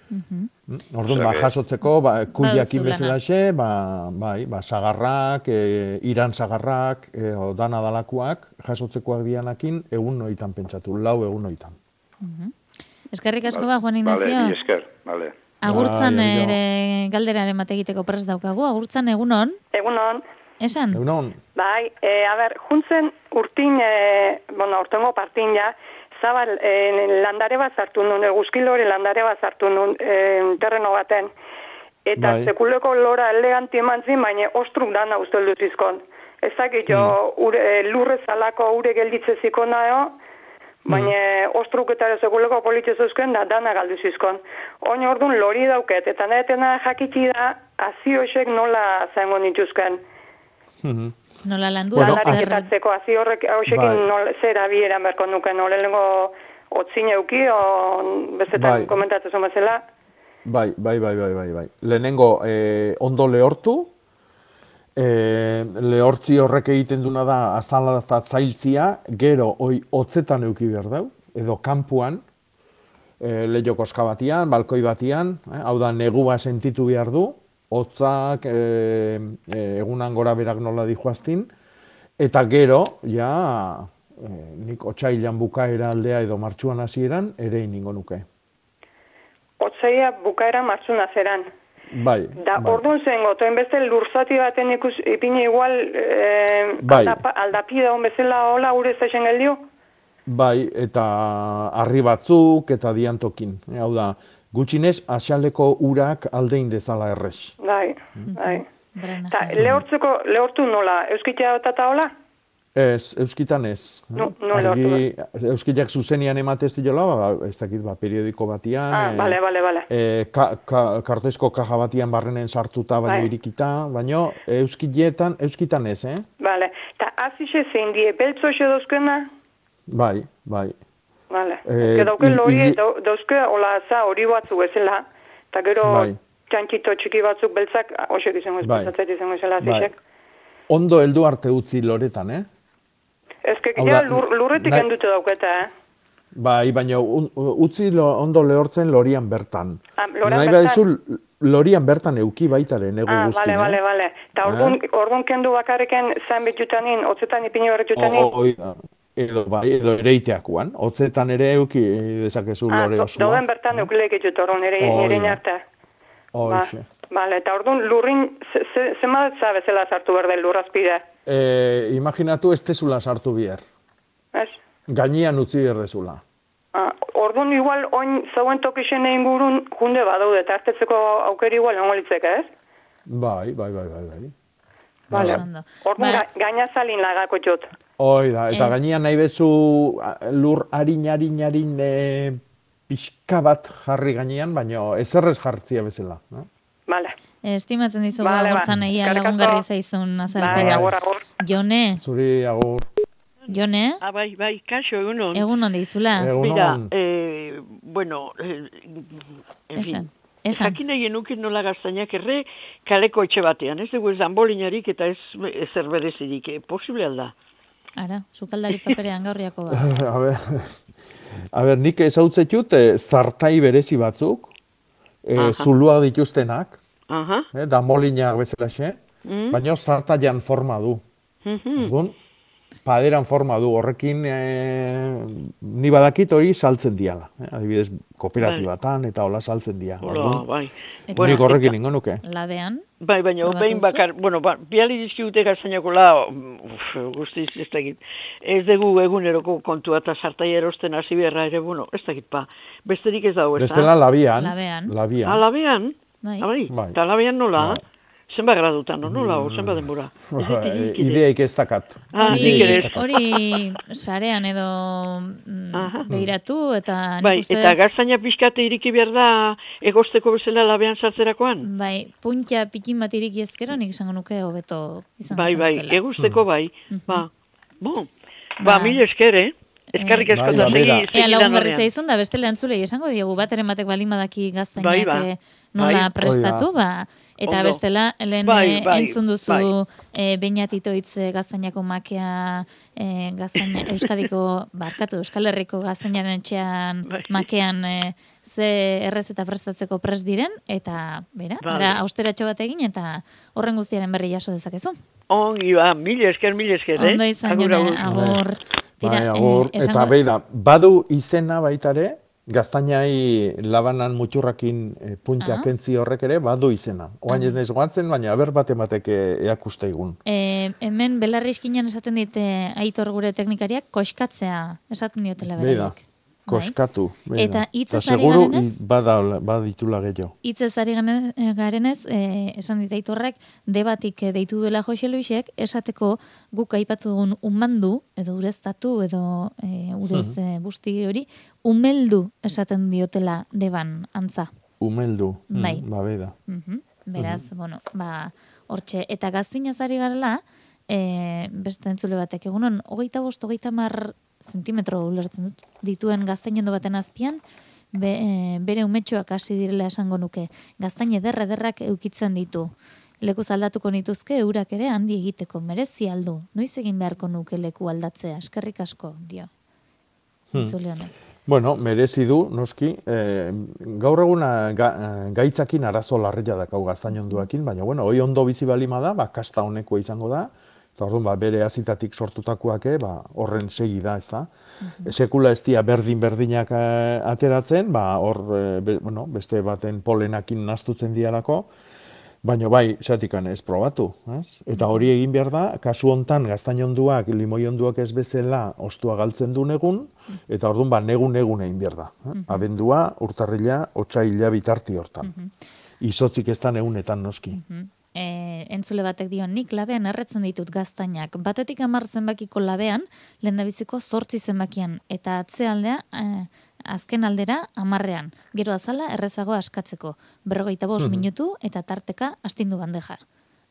Mm? Orduan, Osea ba, jasotzeko, ba, kuiakin bezalaxe, ba, bai, ba, sagarrak, e, iran sagarrak, e, o, dana dalakoak, jasotzekoak dianakin, egun noitan pentsatu, lau egun noitan. Eskerrik asko ba, Juan Vale, Ignacio. mi esker, vale. Agurtzan bai, ere galderaren bat egiteko prest daukagu. Agurtzan egunon, Egunon, esan? Egunon, bai, e, a ber, juntzen urtin, e, bueno, urtengo partin ja, zabal, e, landare bat zartu nun, eguzkilore landare bat zartu nun, e, terreno baten. Eta Bai. sekuleko lora eleganti eman zin, baina ostruk dana usteldu zizkon. Ez dakit jo, ure, e, lurre zalako ure gelditze zikona eo, baina ostruk eta sekuleko politxe zuzken, da dana galdu zizkon. Oin orduan lori dauket, eta nahetena jakitsi da, azioxek nola zango nituzken. Nola landu? Bueno, zer- Aldarriketatzeko hazi horrek hausekin Bai. nol, zera biera berko nuke, nolengo otzin euki, o bezetan Bai. komentatu zuen bezala. bai, bai, bai, bai, bai, bai. Lehenengo, e, ondo lehortu, e, lehortzi horrek egiten duna da azala eta zailtzia, gero, oi, hotzetan euki behar dau, edo kanpuan, e, lehiok oska batian, balkoi batian, eh, hau da, negua sentitu behar du, hotzak, e, e, egunan gora berak nola dihoaztin, eta gero, ja, e, nik otxailan bukaera aldea edo martxuan hasieran ere iningo nuke. Otzeia bukaera martzuna zeran. Bai, Da, bai. orduan zen gotoen beste lurzati baten ikus, ipine igual eh, Bai. aldapa, aldapi daun bezala hola ure zezen geldio? Bai, eta harri batzuk eta diantokin. E, Hau da, gutxinez asaleko urak aldein dezala errex. Bai, Mm. bai. Ta, lehortzeko, lehortu nola, euskitea eta hola? Ez, euskitan ez. No, no Argi, euskitak zuzenian ematez diola, ba, ez dakit, ba, periodiko batian, Ah, eh, bale, bale, bale. eh, ka, ka, kartoizko kaja batian barrenen sartuta, baina Bai. irikita, baina euskietan, euskitan ez, eh? Bale, eta azixe zein die, beltzo xe dauzkena? Bai, bai. Bale, Eh, eh, dauke i- lori, dauzke hola za hori batzu bezala, eta gero Bai. txantxito txiki batzuk beltzak, hoxek izango ez, Bai. izango izela Bai. Ondo heldu arte utzi loretan, eh? Ez que, Hau ja, lur, lurretik nahi- endute dauketa, eh? Bai, baina utzi lo, ondo lehortzen lorian bertan. Ah, loran nahi bertan? lorian bertan euki baitare nego Ah, guztin, bale, bale, eh? bale. Eta orduan, orduan kendu bakarriken zain bitutanin, otzetan ipini horretutanin. Hoi da. Edo, bai, edo ereiteakuan. Otzetan ere euki dezakezu Ah, lore osua. Doen bertan eukilek ditut orduan nire, Hoi nire da. arte. Ba. Bale, eta orduan lurrin, ze- ze- zema zabezela sartu behar den lurrazpide, E, imaginatu ez tezula sartu bier. ez? Gainean utzi berdezula. Ah, orduan igual oin zauen tokixen ingurun junde badaude, eta hartetzeko aukeri igual egongo litzeke, ez? Bai, bai, bai, bai, bai. Ondo. Orduan Ba- ga, gainazalin lagako jot. Hoi da, eta Ez. gainean nahi betzu lur harin, harin, harin e, pixka bat jarri gainean, baina ezerrez jartzia bezala. No? Bale. Estimatzen dizugu Bale, ba. agurtzan egia lagungarri zaizun Bai, azalpena. agur, agur. Jone, Zuri, agur. Jone, Ah, bai, bai, kaso, egunon. egun onde izula. Egun Mira, eh, bueno, eh, en Esan, fin, esan. jakin nahi genuke nola gaztainak erre kaleko etxe batean, ez dugu ez danbolinarik eta ez ezer berezirik, eh, posible alda. Ara, sukaldari paperean gaurriako ba. a ber, a ber, nik ezautzetut e, zartai berezi batzuk, e, Aha. zuluak dituztenak, Aha. e, damolinak bezalaxe, Mm. baina zartaian forma du. Mhm. Orduan, paderan forma du, horrekin e, ni badakit hori saltzen diala. Eh? Adibidez, kooperatibatan eta hola saltzen dia. Hola, Orduan, bai. Nik horrekin ingo nuke. Labean, Bai, baina behin bakar, bueno, ba, biali dizkigute gaztainako la, uf, guztiz ez dakit. Ez dugu eguneroko kontua eta sartai erosten hasi beharra ere, bueno, ez dakit pa. Besterik ez dago, ez da? Bestela labian. Labean. Labian. Alabean? bai. Bai, Bai. eta alabean nola? Bai. Zenba gradutan, no? nola, o, zenba denbora? Bai. Ideaik ez dakat. Ah, Hori, sarean edo mm, Aha. behiratu eta Bai, uste eta gaztaina pixkate iriki behar da egosteko bezala labean sartzerakoan? bai, puntia pikin bat iriki ezkero nik esango nuke hobeto izan Bai, bai, zenukela. egusteko bai. Mhm. Ba, bon. Ba. Ba, mil esker, eh? Eskarrik Eh, asko Bai, da ba, segi, Ea lagungarri lanean. zaizun da beste lehantzulei esango diogu bateren batek baldin badaki gaztainak Bai, ba. eh, nola Bai. prestatu, ba, eta Ondo. bestela lehen Bai, eh, bai, entzun duzu bai. eh, Beñatito hitz eh, gaztainako makea eh, gaztaina, Euskadiko, barkatu, Euskal Herriko gaztainaren etxean Bai. makean eh, ze errez eta prestatzeko prest diren, eta, bera, Vale. ara, austeratxo bat egin, eta horren guztiaren berri jaso dezakezu. Ongi, ba, mil esker, mil esker, eh? Ondo izan, Agur, jone, agur. agur. Tira, Bai, eh, agur, eta esango- beida, badu izena baitare, gaztainai labanan muturrakin e, puntia Ah. kentzi horrek ere, badu izena. Oain ez naiz goatzen, baina aber bat emateke eakuste igun. E, hemen belarri iskinan esaten dite aitor gure teknikariak koskatzea esaten diotela Beida, beraiek. Koskatu. beida. Eta hitzez Eta ari seguru garenez? bada, baditula gehiago. Hitzez ari gane- garenez, e, esan dit aitorrek, debatik eh, deitu duela Jose Luisek, esateko guk aipatu dugun umandu, edo ureztatu, edo e, urez eh, busti hori, umeldu esaten diotela deban antza. Umeldu. mm, Bai. ba, beida. Mhm. Beraz, bueno, ba, hortxe, eta gaztinaz ari garela, e, beste entzule batek egunon, hogeita bost, hogeita mar zentimetro ulertzen dut, dituen gaztainendo baten azpian, be, e, bere umetxoak hasi direla esango nuke. Gaztain ederra ederrak eukitzen ditu. Lekuz aldatuko nituzke eurak ere handi egiteko merezi aldu. Noiz egin beharko nuke leku aldatzea, eskerrik asko, dio. Honek. Bueno, merezi du, noski. E, gaur eguna ga, eh, gaitzakin arazo larria dakau gaztainonduakin, baina bueno, hoi ondo bizi balima da, ba, kasta honekoa izango da, eta orduan, ba, bere azitatik sortutakoak, eh, ba, horren segi da, ez da. Sekula ez dia berdin-berdinak eh, ateratzen, ba, hor, eh, be, bueno, beste baten polenakin nastutzen dialako, Baina bai, esatikan ez probatu, ez? Eta hori egin behar da, kasu hontan gaztainonduak, limoionduak ez bezala ostua galtzen du negun, eta orduan ba negun egun egin behar da. eh? Abendua, urtarrila, otsaila bitarti hortan. Izotzik ez da negunetan noski. E, entzule batek dio, nik labean erretzen ditut gaztainak. Batetik amar zenbakiko labean, lehendabiziko zortzi zenbakian, eta atzealdea, e, azken aldera, amarrean. Gero azala, errezago askatzeko. Berrogeita bost minutu, eta tarteka astindu bandeja.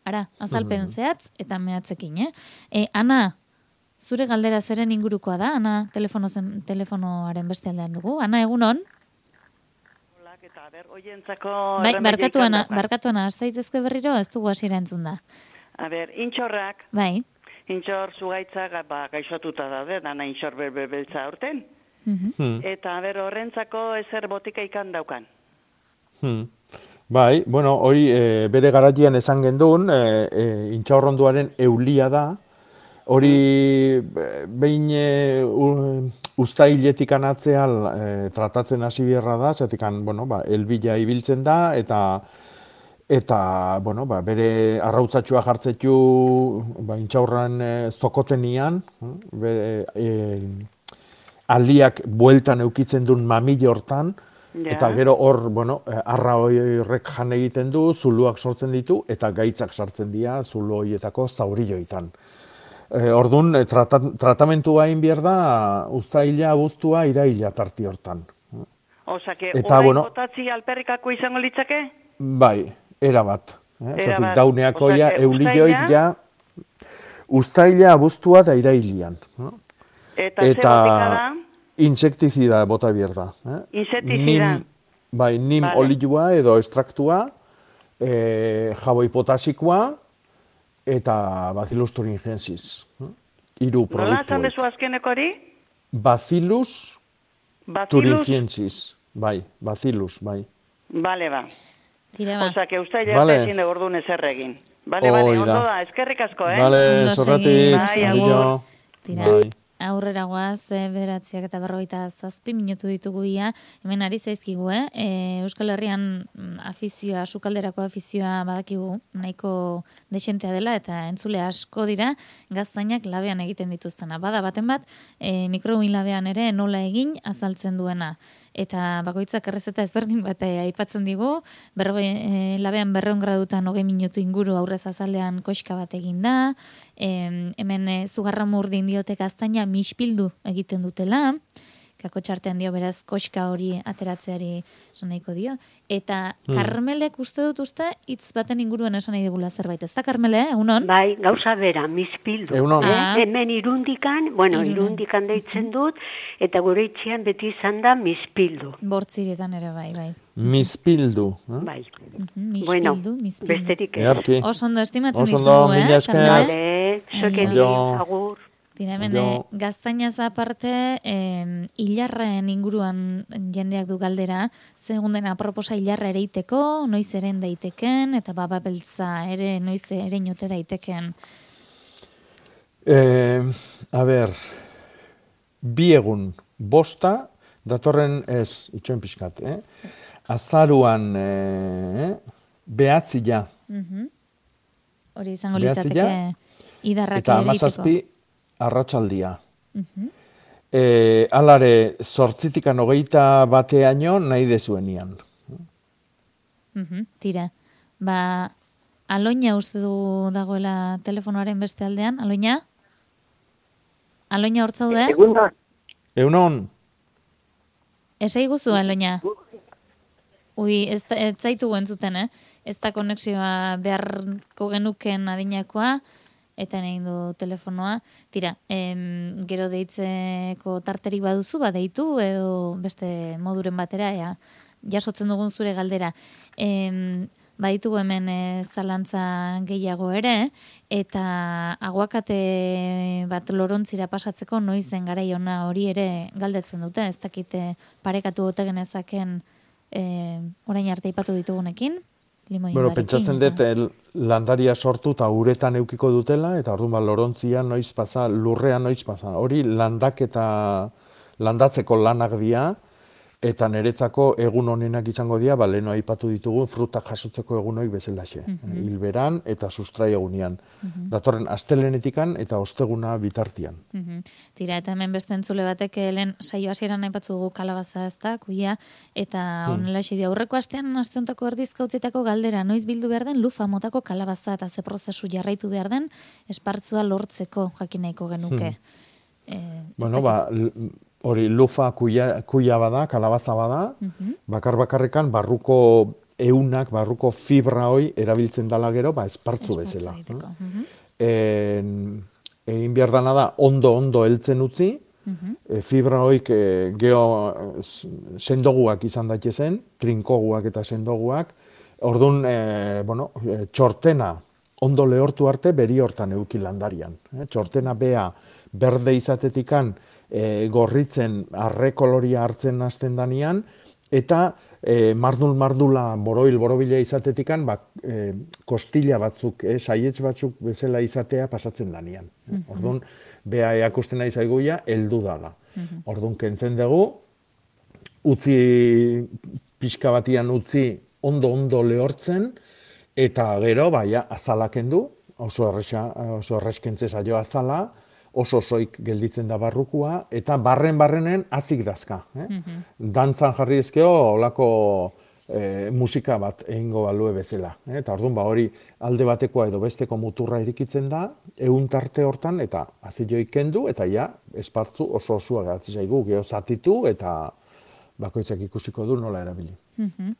Ara, azalpen zehatz, eta mehatzekin, eh? E, Ana, zure galdera zeren ingurukoa da, Ana, telefono zen, telefonoaren beste aldean dugu. Ana, egunon? Eta ber, oientzako... Bai, erremedio barkatu izan Ana, dauka. barkatu Ana, has zaitezke berriro, ez dugu hasiera entzun da. A ber, intxorrak, Bai. intxor zugaitzak, ba, gaixotuta daude, dana intxor berbeltza aurten. Mhm. Hmm. Eta ber, horrentzako ezer botika ikan daukan. Hmm. Bai, bueno, hori e, bere garatian esan gendun, e, e, intxaurronduaren eulia da, hori behin e, ustailetik anatzea e, tratatzen hasi bierra da, zetik bueno, ba, elbila ibiltzen da, eta eta bueno, ba, bere arrautzatxua jartzetu ba, intxaurran e, zokotenian, bere, e, aliak bueltan eukitzen duen mamile hortan, Eta gero hor, bueno, eh, arra horrek jan egiten du, zuluak sortzen ditu, eta gaitzak sartzen dira zulu horietako zaurilloitan. E, Orduan, e, tratamentua hain behar da, ustaila, abuztua, iraila tarti hortan. Osa, que eta, bueno, botatzi alperrikako izango litzake? Bai, era bat. Eh? Era dauneako ja, eulilloik ja, ustaila, abuztua da irailian. Eta, eta da? Insektizida bota bier da. Eh? Insektizida. bai, nim vale. olioa edo estraktua, e, jaboi potasikoa, eta Bacillus thuringiensis. Eh? Iru produktu. Nola zan dezu azkeneko hori? Bacillus, thuringiensis. Bai, Bacillus, bai. Bale, ba. Tira, ba. Osa, que usta ya vale. ezin de gordun ezer egin. Bale, bale, ondo da, eskerrik asko, eh? Bale, zorratik, bai, agur. Tira. Bai aurrera guaz, e, bederatziak eta berrogeita zazpi minutu ditugu ia, hemen ari zaizkigu, eh? E, Euskal Herrian mm, afizioa, sukalderako afizioa badakigu, nahiko desentea dela, eta entzule asko dira, gaztainak labean egiten dituztena. Bada baten bat, e, mikroin labean ere nola egin azaltzen duena eta bakoitzak errezeta ezberdin bat eh, aipatzen digu, berrogei, e, labean berreon gradutan hogei minutu inguru aurrez azalean koska bat egin da, e, hemen e, zugarra murdin diotek aztaina mispildu egiten dutela, kako txartean dio beraz koska hori ateratzeari esan nahiko dio. Eta hmm. Karmelek uste dut uste hitz baten inguruan esan nahi digula zerbait. Ez da Karmele, egunon? Bai, gauza bera, mispildu. Egunon. Ah. Hemen irundikan, bueno, irundikan deitzen dut, eta gure itxian beti izan da mispildu. Bortziretan ere bai, bai. Mispildu. Eh? Bai. mispildu, bueno, mispildu. Besterik. Oso ondo estimatzen dizugu, eh? Oso ondo, Vale, zuek agur. Dira, hemen, eh, gaztainaz aparte, eh, hilarren inguruan jendeak du galdera, segunden aproposa hilarra ere iteko, noiz eren daiteken, eta baba beltza ere noiz ere inote daiteken. Eh, a ber, bi egun, bosta, datorren ez, itxoen pixkat, eh? azaruan eh, behatzi ja. Hori izango litzateke idarrak Eta amazazpi, arratsaldia. Uh e, alare, sortzitikan hogeita bateaino nahi dezuenian. Uh Tira, ba, aloina uste du dagoela telefonoaren beste aldean, aloina? Aloina hortzaude? Egunda. Eunon. Esa iguzu, aloina? Ui, ez, ez zaitu entzuten, eh? Ez da konexioa beharko genuken adinakoa, eta nahi du telefonoa. Tira, em, gero deitzeko tarterik baduzu, ba deitu edo beste moduren batera, ea, jasotzen dugun zure galdera. Em, baitu hemen e, zalantza gehiago ere, eta aguakate bat lorontzira pasatzeko noizen gara ona hori ere galdetzen dute, ez dakite parekatu gote genezaken e, orain arte ipatu ditugunekin. Bueno, pentsatzen dut landaria sortu eta uretan eukiko dutela, eta orduan ba, lorontzian noiz pasa, lurrean noiz pasa. Hori landak eta landatzeko lanak dira, eta niretzako egun honenak izango dira, ba, leheno aipatu ditugu, frutak jasotzeko egunoik bezalaxe. Mm -hmm. Hilberan eta sustrai egunean. Mm Datorren, astelenetikan eta osteguna bitartian. Mm Tira, eta hemen beste entzule batek, lehen saio hasieran aipatu dugu kalabaza ez da, kuia, eta hmm. onela mm. aurreko astean, asteontako erdizkautzetako galdera, noiz bildu behar den, lufa motako kalabaza eta ze prozesu jarraitu behar den, espartzua lortzeko jakinaiko genuke. Hmm. Eh, bueno, ba, hori lufa kuia, kuia bada, kalabaza bada, mhm. bakar bakarrekan barruko eunak, barruko fibra hoi erabiltzen dala gero, ba, espartzu bezala. Mhm. egin behar dana da, ondo-ondo heltzen utzi, mhm. e, fibra hoik e, geho sendoguak izan daitezen, trinkoguak eta sendoguak, orduan, e, bueno, e, txortena ondo lehortu arte beri hortan euki landarian. E, txortena bea berde izatetikan, e, gorritzen arre koloria hartzen hasten danian, eta e, mardul mardula boroil borobila izatetikan ba, e, kostila batzuk, e, saietz batzuk bezala izatea pasatzen danian. Mm Orduan, beha eakusten nahi zaigoia, heldu dala. Mm Orduan, kentzen dugu, utzi, pixka batian utzi, ondo-ondo lehortzen, eta gero, baia, azalaken du, oso erresa, oso erreskentze saio azala, oso soik gelditzen da barrukua, eta barren barrenen azik dazka. Eh? Mm Dantzan jarri ezkeo, olako e, musika bat egingo balue bezala. Eh? Eta orduan, ba, hori alde batekoa edo besteko muturra irikitzen da, egun tarte hortan, eta azioik kendu, eta ja, espartzu oso osua geratzen zaigu, geho zatitu, eta bakoitzak ikusiko du nola erabili. Mm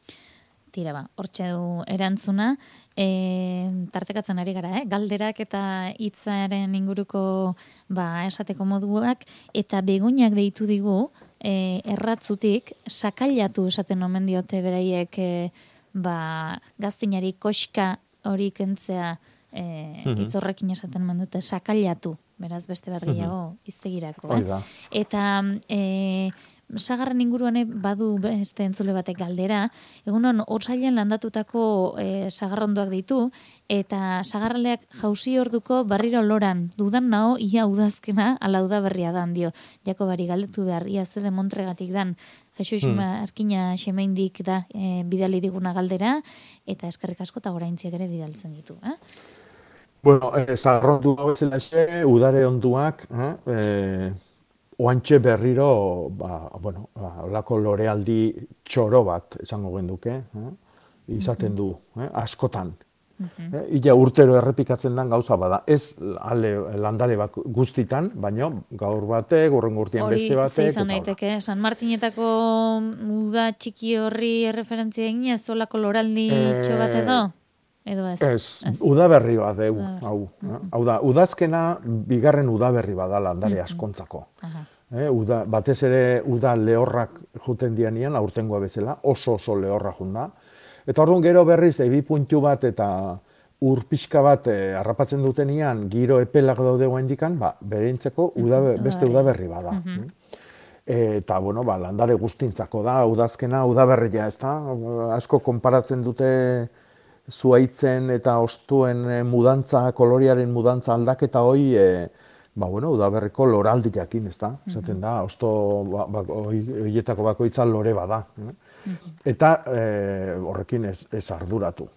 Tira ba, hortxe du erantzuna, e, tartekatzen ari gara, eh? galderak eta hitzaren inguruko ba, esateko moduak, eta begoinak deitu digu, e, erratzutik, sakailatu esaten omen diote beraiek e, ba, gaztinari koska hori kentzea e, mm itzorrekin esaten mandute, sakailatu, beraz beste bat gehiago, iztegirako. Eh? Eta... E, sagarren inguruan badu beste entzule batek galdera, egunon otsailean landatutako e, sagarrondoak ditu, eta sagarraleak jauzi orduko barriro loran, dudan nao ia udazkena ala udaberria dan dio. Jako bari galdetu behar, ia zede montregatik dan, Jesus hmm. arkina xemeindik da e, bidali diguna galdera, eta eskerrik asko eta goraintziak ere bidaltzen ditu. Eh? Bueno, eh, sagarrondu udare onduak, eh? eh oantxe berriro, ba, bueno, ba, olako lorealdi txoro bat, esango genduke, eh? izaten du, eh? askotan. Uh Ila urtero errepikatzen den gauza bada. Ez ale, landare bat guztitan, baina gaur bate, gurren gurtian beste bate. Hori, izan daiteke, San Martinetako uda txiki horri erreferentzia egin, ez olako loraldi e... txo bat edo? Edo ez? Ez, udaberri bat dugu, hau. Hau da, udazkena bigarren udaberri bada landare askontzako. Eh, uda, batez ere uda lehorrak juten dianian, aurtengoa bezala, oso oso lehorra junda. Eta orduan gero berriz, ebi puntu bat eta ur pixka bat eh, harrapatzen dutenian, giro epelak daude indikan, ba, bereintzeko uda, beste udaberri bada. Mm eta, bueno, ba, landare guztintzako da, udazkena, udaberria, ez da? Asko konparatzen dute zuaitzen eta ostuen eh, mudantza, koloriaren mudantza aldaketa hoi, e, ba, bueno, udaberriko loraldi jakin, ez da? Esaten da, osto ba, ba, oietako bakoitza lore bada. Eta e, horrekin ez, ez arduratu.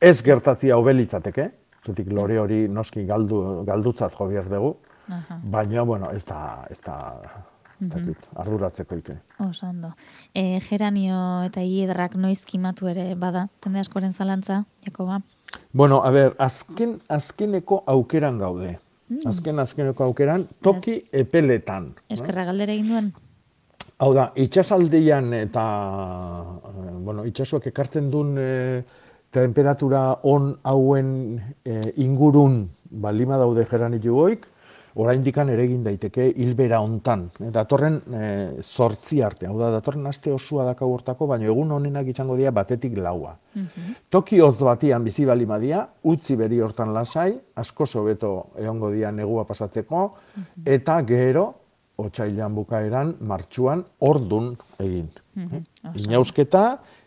Ez gertatzia hobelitzateke, zetik lore hori noski galdu, galdutzat jo behar dugu, baina, bueno, ez da, ez da, dakit, arduratzeko ite. Oso ondo. E, geranio eta hiedrak noiz kimatu ere bada, tende askoren zalantza, Jakoba? Bueno, a ber, azken, azkeneko aukeran gaude. Mm. Azken, azkeneko aukeran, toki epeletan. Eskerra galdera egin duen? Hau da, itxasaldean eta, eh, bueno, itxasuak ekartzen duen e, temperatura on hauen e, ingurun balima daude geranillo goik, oraindikan ere egin daiteke hilbera hontan. E, datorren e, zortzi arte, hau da, datorren aste osua daka hortako, baina egun honenak izango dira batetik laua. Mm Toki hotz batian bizi bali madia, utzi beri hortan lasai, asko sobeto egongo dia negua pasatzeko, mhm. eta gero, otxailan bukaeran, martxuan, ordun egin. Mm Inausketa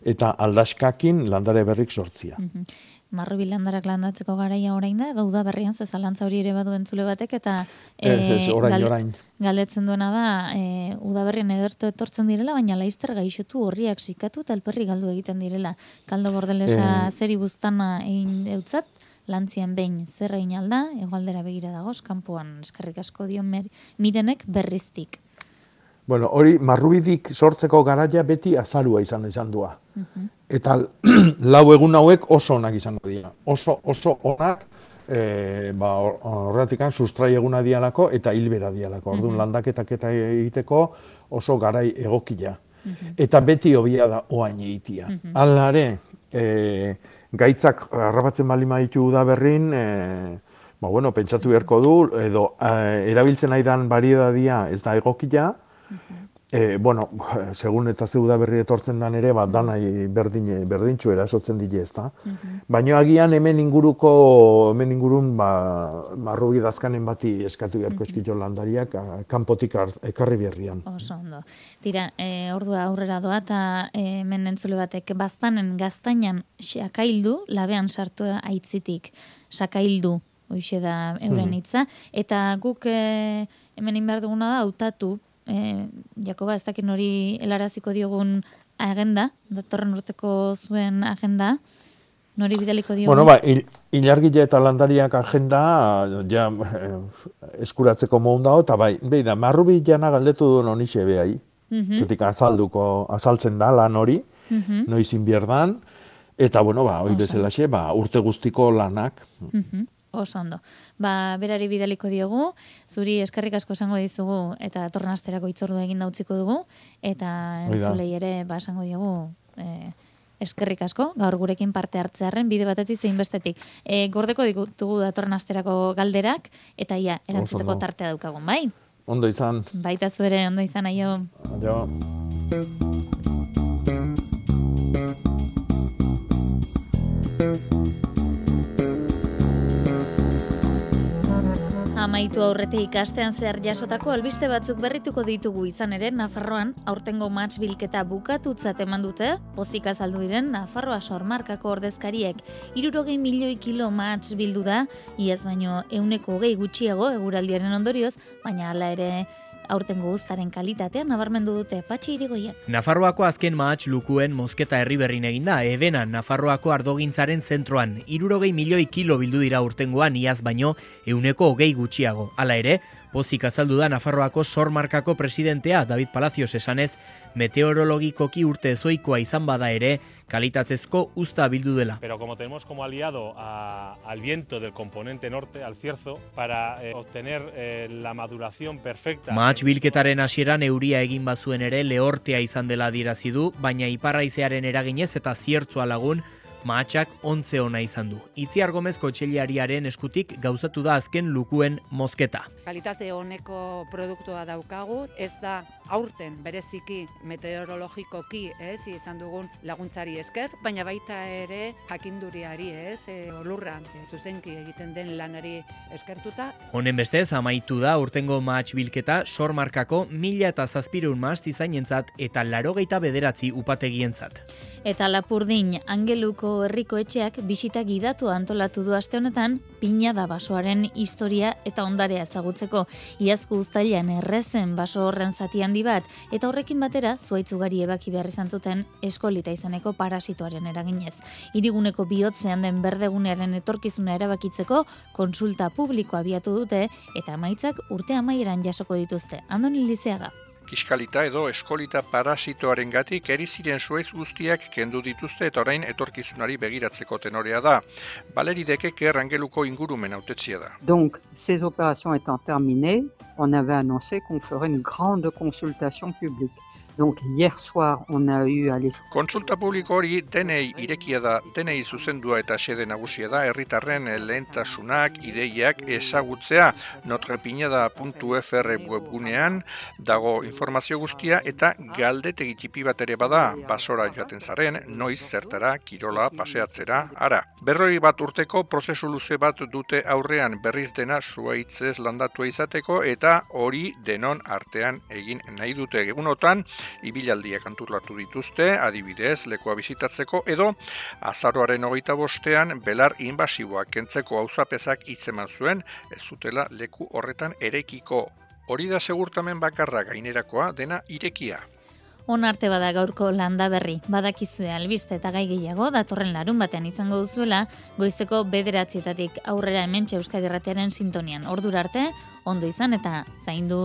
eta aldaskakin landare berrik sortzia. Mm marru bilandarak landatzeko garaia orain da, edo berrian ze zalantza hori ere badu entzule batek, eta e, ez, orain, orain. galdetzen duena da, e, udaberrian edertu etortzen direla, baina laizter gaixotu horriak sikatu eta alperri galdu egiten direla. Kaldo bordelesa e... zeri buztana egin eutzat, lantzian behin zer egin alda, egualdera begira dagoz, kanpoan eskerrik asko dion mirenek berriztik. Bueno, hori marrubidik sortzeko garaia beti azalua izan izan dua. Mhm. Eta lau egun hauek oso onak izango dira. Oso, oso onak, e, ba, horretik sustrai eguna dialako eta hilbera dialako. Orduan, mm landaketak eta egiteko oso garai egokia. Mhm. Eta beti hobia da oain egitia. Mm -hmm. Alare, e, gaitzak harrapatzen bali maitu da berrin, e, ba, bueno, pentsatu beharko du, edo e, erabiltzen nahi dan bari ez da egokia, E, bueno, segun eta zeuda berri etortzen dan ere, bat danai berdin, berdintxu erasotzen dile ez da. Mhm. Baina agian hemen inguruko, hemen ingurun, ba, marrugi dazkanen bati eskatu beharko eskito landariak, kanpotik ekarri berrian. Oso ondo. Tira, e, ordua aurrera doa, eta hemen entzule batek, baztanen gaztainan sakaildu, labean sartu aitzitik, sakaildu, hoxe da euren mhm. hitza, eta guk e, hemen inbehar duguna da, hautatu, e, Jakoba, ez dakit nori helaraziko diogun agenda, datorren urteko zuen agenda, nori bidaliko diogun? Bueno, ba, il, ilargile eta landariak agenda, ja, eh, eskuratzeko mohun dago, eta bai, behi da, marrubi jana galdetu duen honixe behai, mm zetik azalduko, azaltzen da lan hori, mm -hmm. noiz inbierdan, eta, bueno, ba, hoi bezalaxe, ba, urte guztiko lanak. Mm Oso ondo. Ba, berari bidaliko diogu, zuri eskerrik asko esango dizugu eta torren asterako itzordu egin dautziko dugu eta entzulei ere ba esango diogu e, eskerrik asko gaur gurekin parte hartzearren bide batetik zein bestetik. E, gordeko ditugu datorren asterako galderak eta ia erantzuteko tartea daukagun, bai? Ondo izan. Baita zuere, ondo izan, aio. Aio. Amaitu aurrete ikastean zehar jasotako albiste batzuk berrituko ditugu izan ere Nafarroan aurtengo match bilketa bukatutzat eman dute, pozik azaldu diren Nafarroa sormarkako ordezkariek. Irurogei milioi kilo match bildu da, iaz baino euneko hogei gutxiago eguraldiaren ondorioz, baina hala ere aurten guztaren kalitatea nabarmendu dute patxi irigoien. Nafarroako azken mahatx lukuen mozketa herri berrin eginda, ebena Nafarroako ardogintzaren zentroan, irurogei milioi kilo bildu dira urtengoan iaz baino, euneko hogei gutxiago. Hala ere, pozik azaldu da Nafarroako sormarkako presidentea David Palacios esanez, meteorologikoki urte zoikoa izan bada ere, kalitatezko usta bildu dela. Pero como tenemos como aliado a, al viento del componente norte, al cierzo, para eh, obtener eh, la maduración perfecta... Maatx bilketaren hasieran euria egin bazuen ere lehortea izan dela dirazi du, baina iparraizearen eraginez eta ziertzua lagun, mahatxak ontze ona izan du. Itziar Gomezko txeliariaren eskutik gauzatu da azken lukuen mozketa. Kalitate honeko produktua daukagu, ez da aurten bereziki meteorologikoki, ez, izan dugun laguntzari esker, baina baita ere jakinduriari, ez, e, lurra e, zuzenki egiten den lanari eskertuta. Honen bestez, amaitu da urtengo mahatx bilketa sormarkako mila eta zazpireun maast izainentzat eta larogeita bederatzi upategientzat. Eta lapurdin, angeluko herriko etxeak bisita gidatu antolatu du aste honetan, pina da basoaren historia eta ondarea ezagutzeko. Iazko ustailan errezen baso horren zati handi bat, eta horrekin batera zuaitzugari ebaki behar izan zuten eskolita izaneko parasitoaren eraginez. Iriguneko bihotzean den berdegunearen etorkizuna erabakitzeko konsulta publikoa abiatu dute eta amaitzak urte amaieran jasoko dituzte. Andoni Lizeaga kiskalita edo eskolita parasitoaren gatik eriziren zuez guztiak kendu dituzte eta orain etorkizunari begiratzeko tenorea da. Baleri dekeke errangeluko ingurumen autetzia da. Donc, ces opérations étant terminées, on avait annoncé qu'on ferait une grande consultation publique. Donc hier soir on a eu à Konsulta publiko hori denei irekia da, denei zuzendua eta xede nagusia da herritarren lehentasunak, ideiak ezagutzea notrepiñada.fr webgunean dago informazio guztia eta galdetegi txipi bat ere bada basora joaten zaren, noiz zertara, kirola, paseatzera, ara. Berroi bat urteko prozesu luze bat dute aurrean berriz dena zuaitzez landatua izateko eta hori denon artean egin nahi dute egunotan ibilaldiak antulatu dituzte adibidez lekoa bizitatzeko edo azaroaren hogeita bostean belar inbasiboak kentzeko auzapezak hitzeman zuen ez zutela leku horretan erekiko hori da segurtamen bakarra gainerakoa dena irekia On arte bada gaurko landa berri, badakizue albiste eta gai gehiago, datorren larun batean izango duzuela, goizeko bederatzietatik aurrera hemen Euskadi Erratearen sintonian. Ordura arte, ondo izan eta zaindu.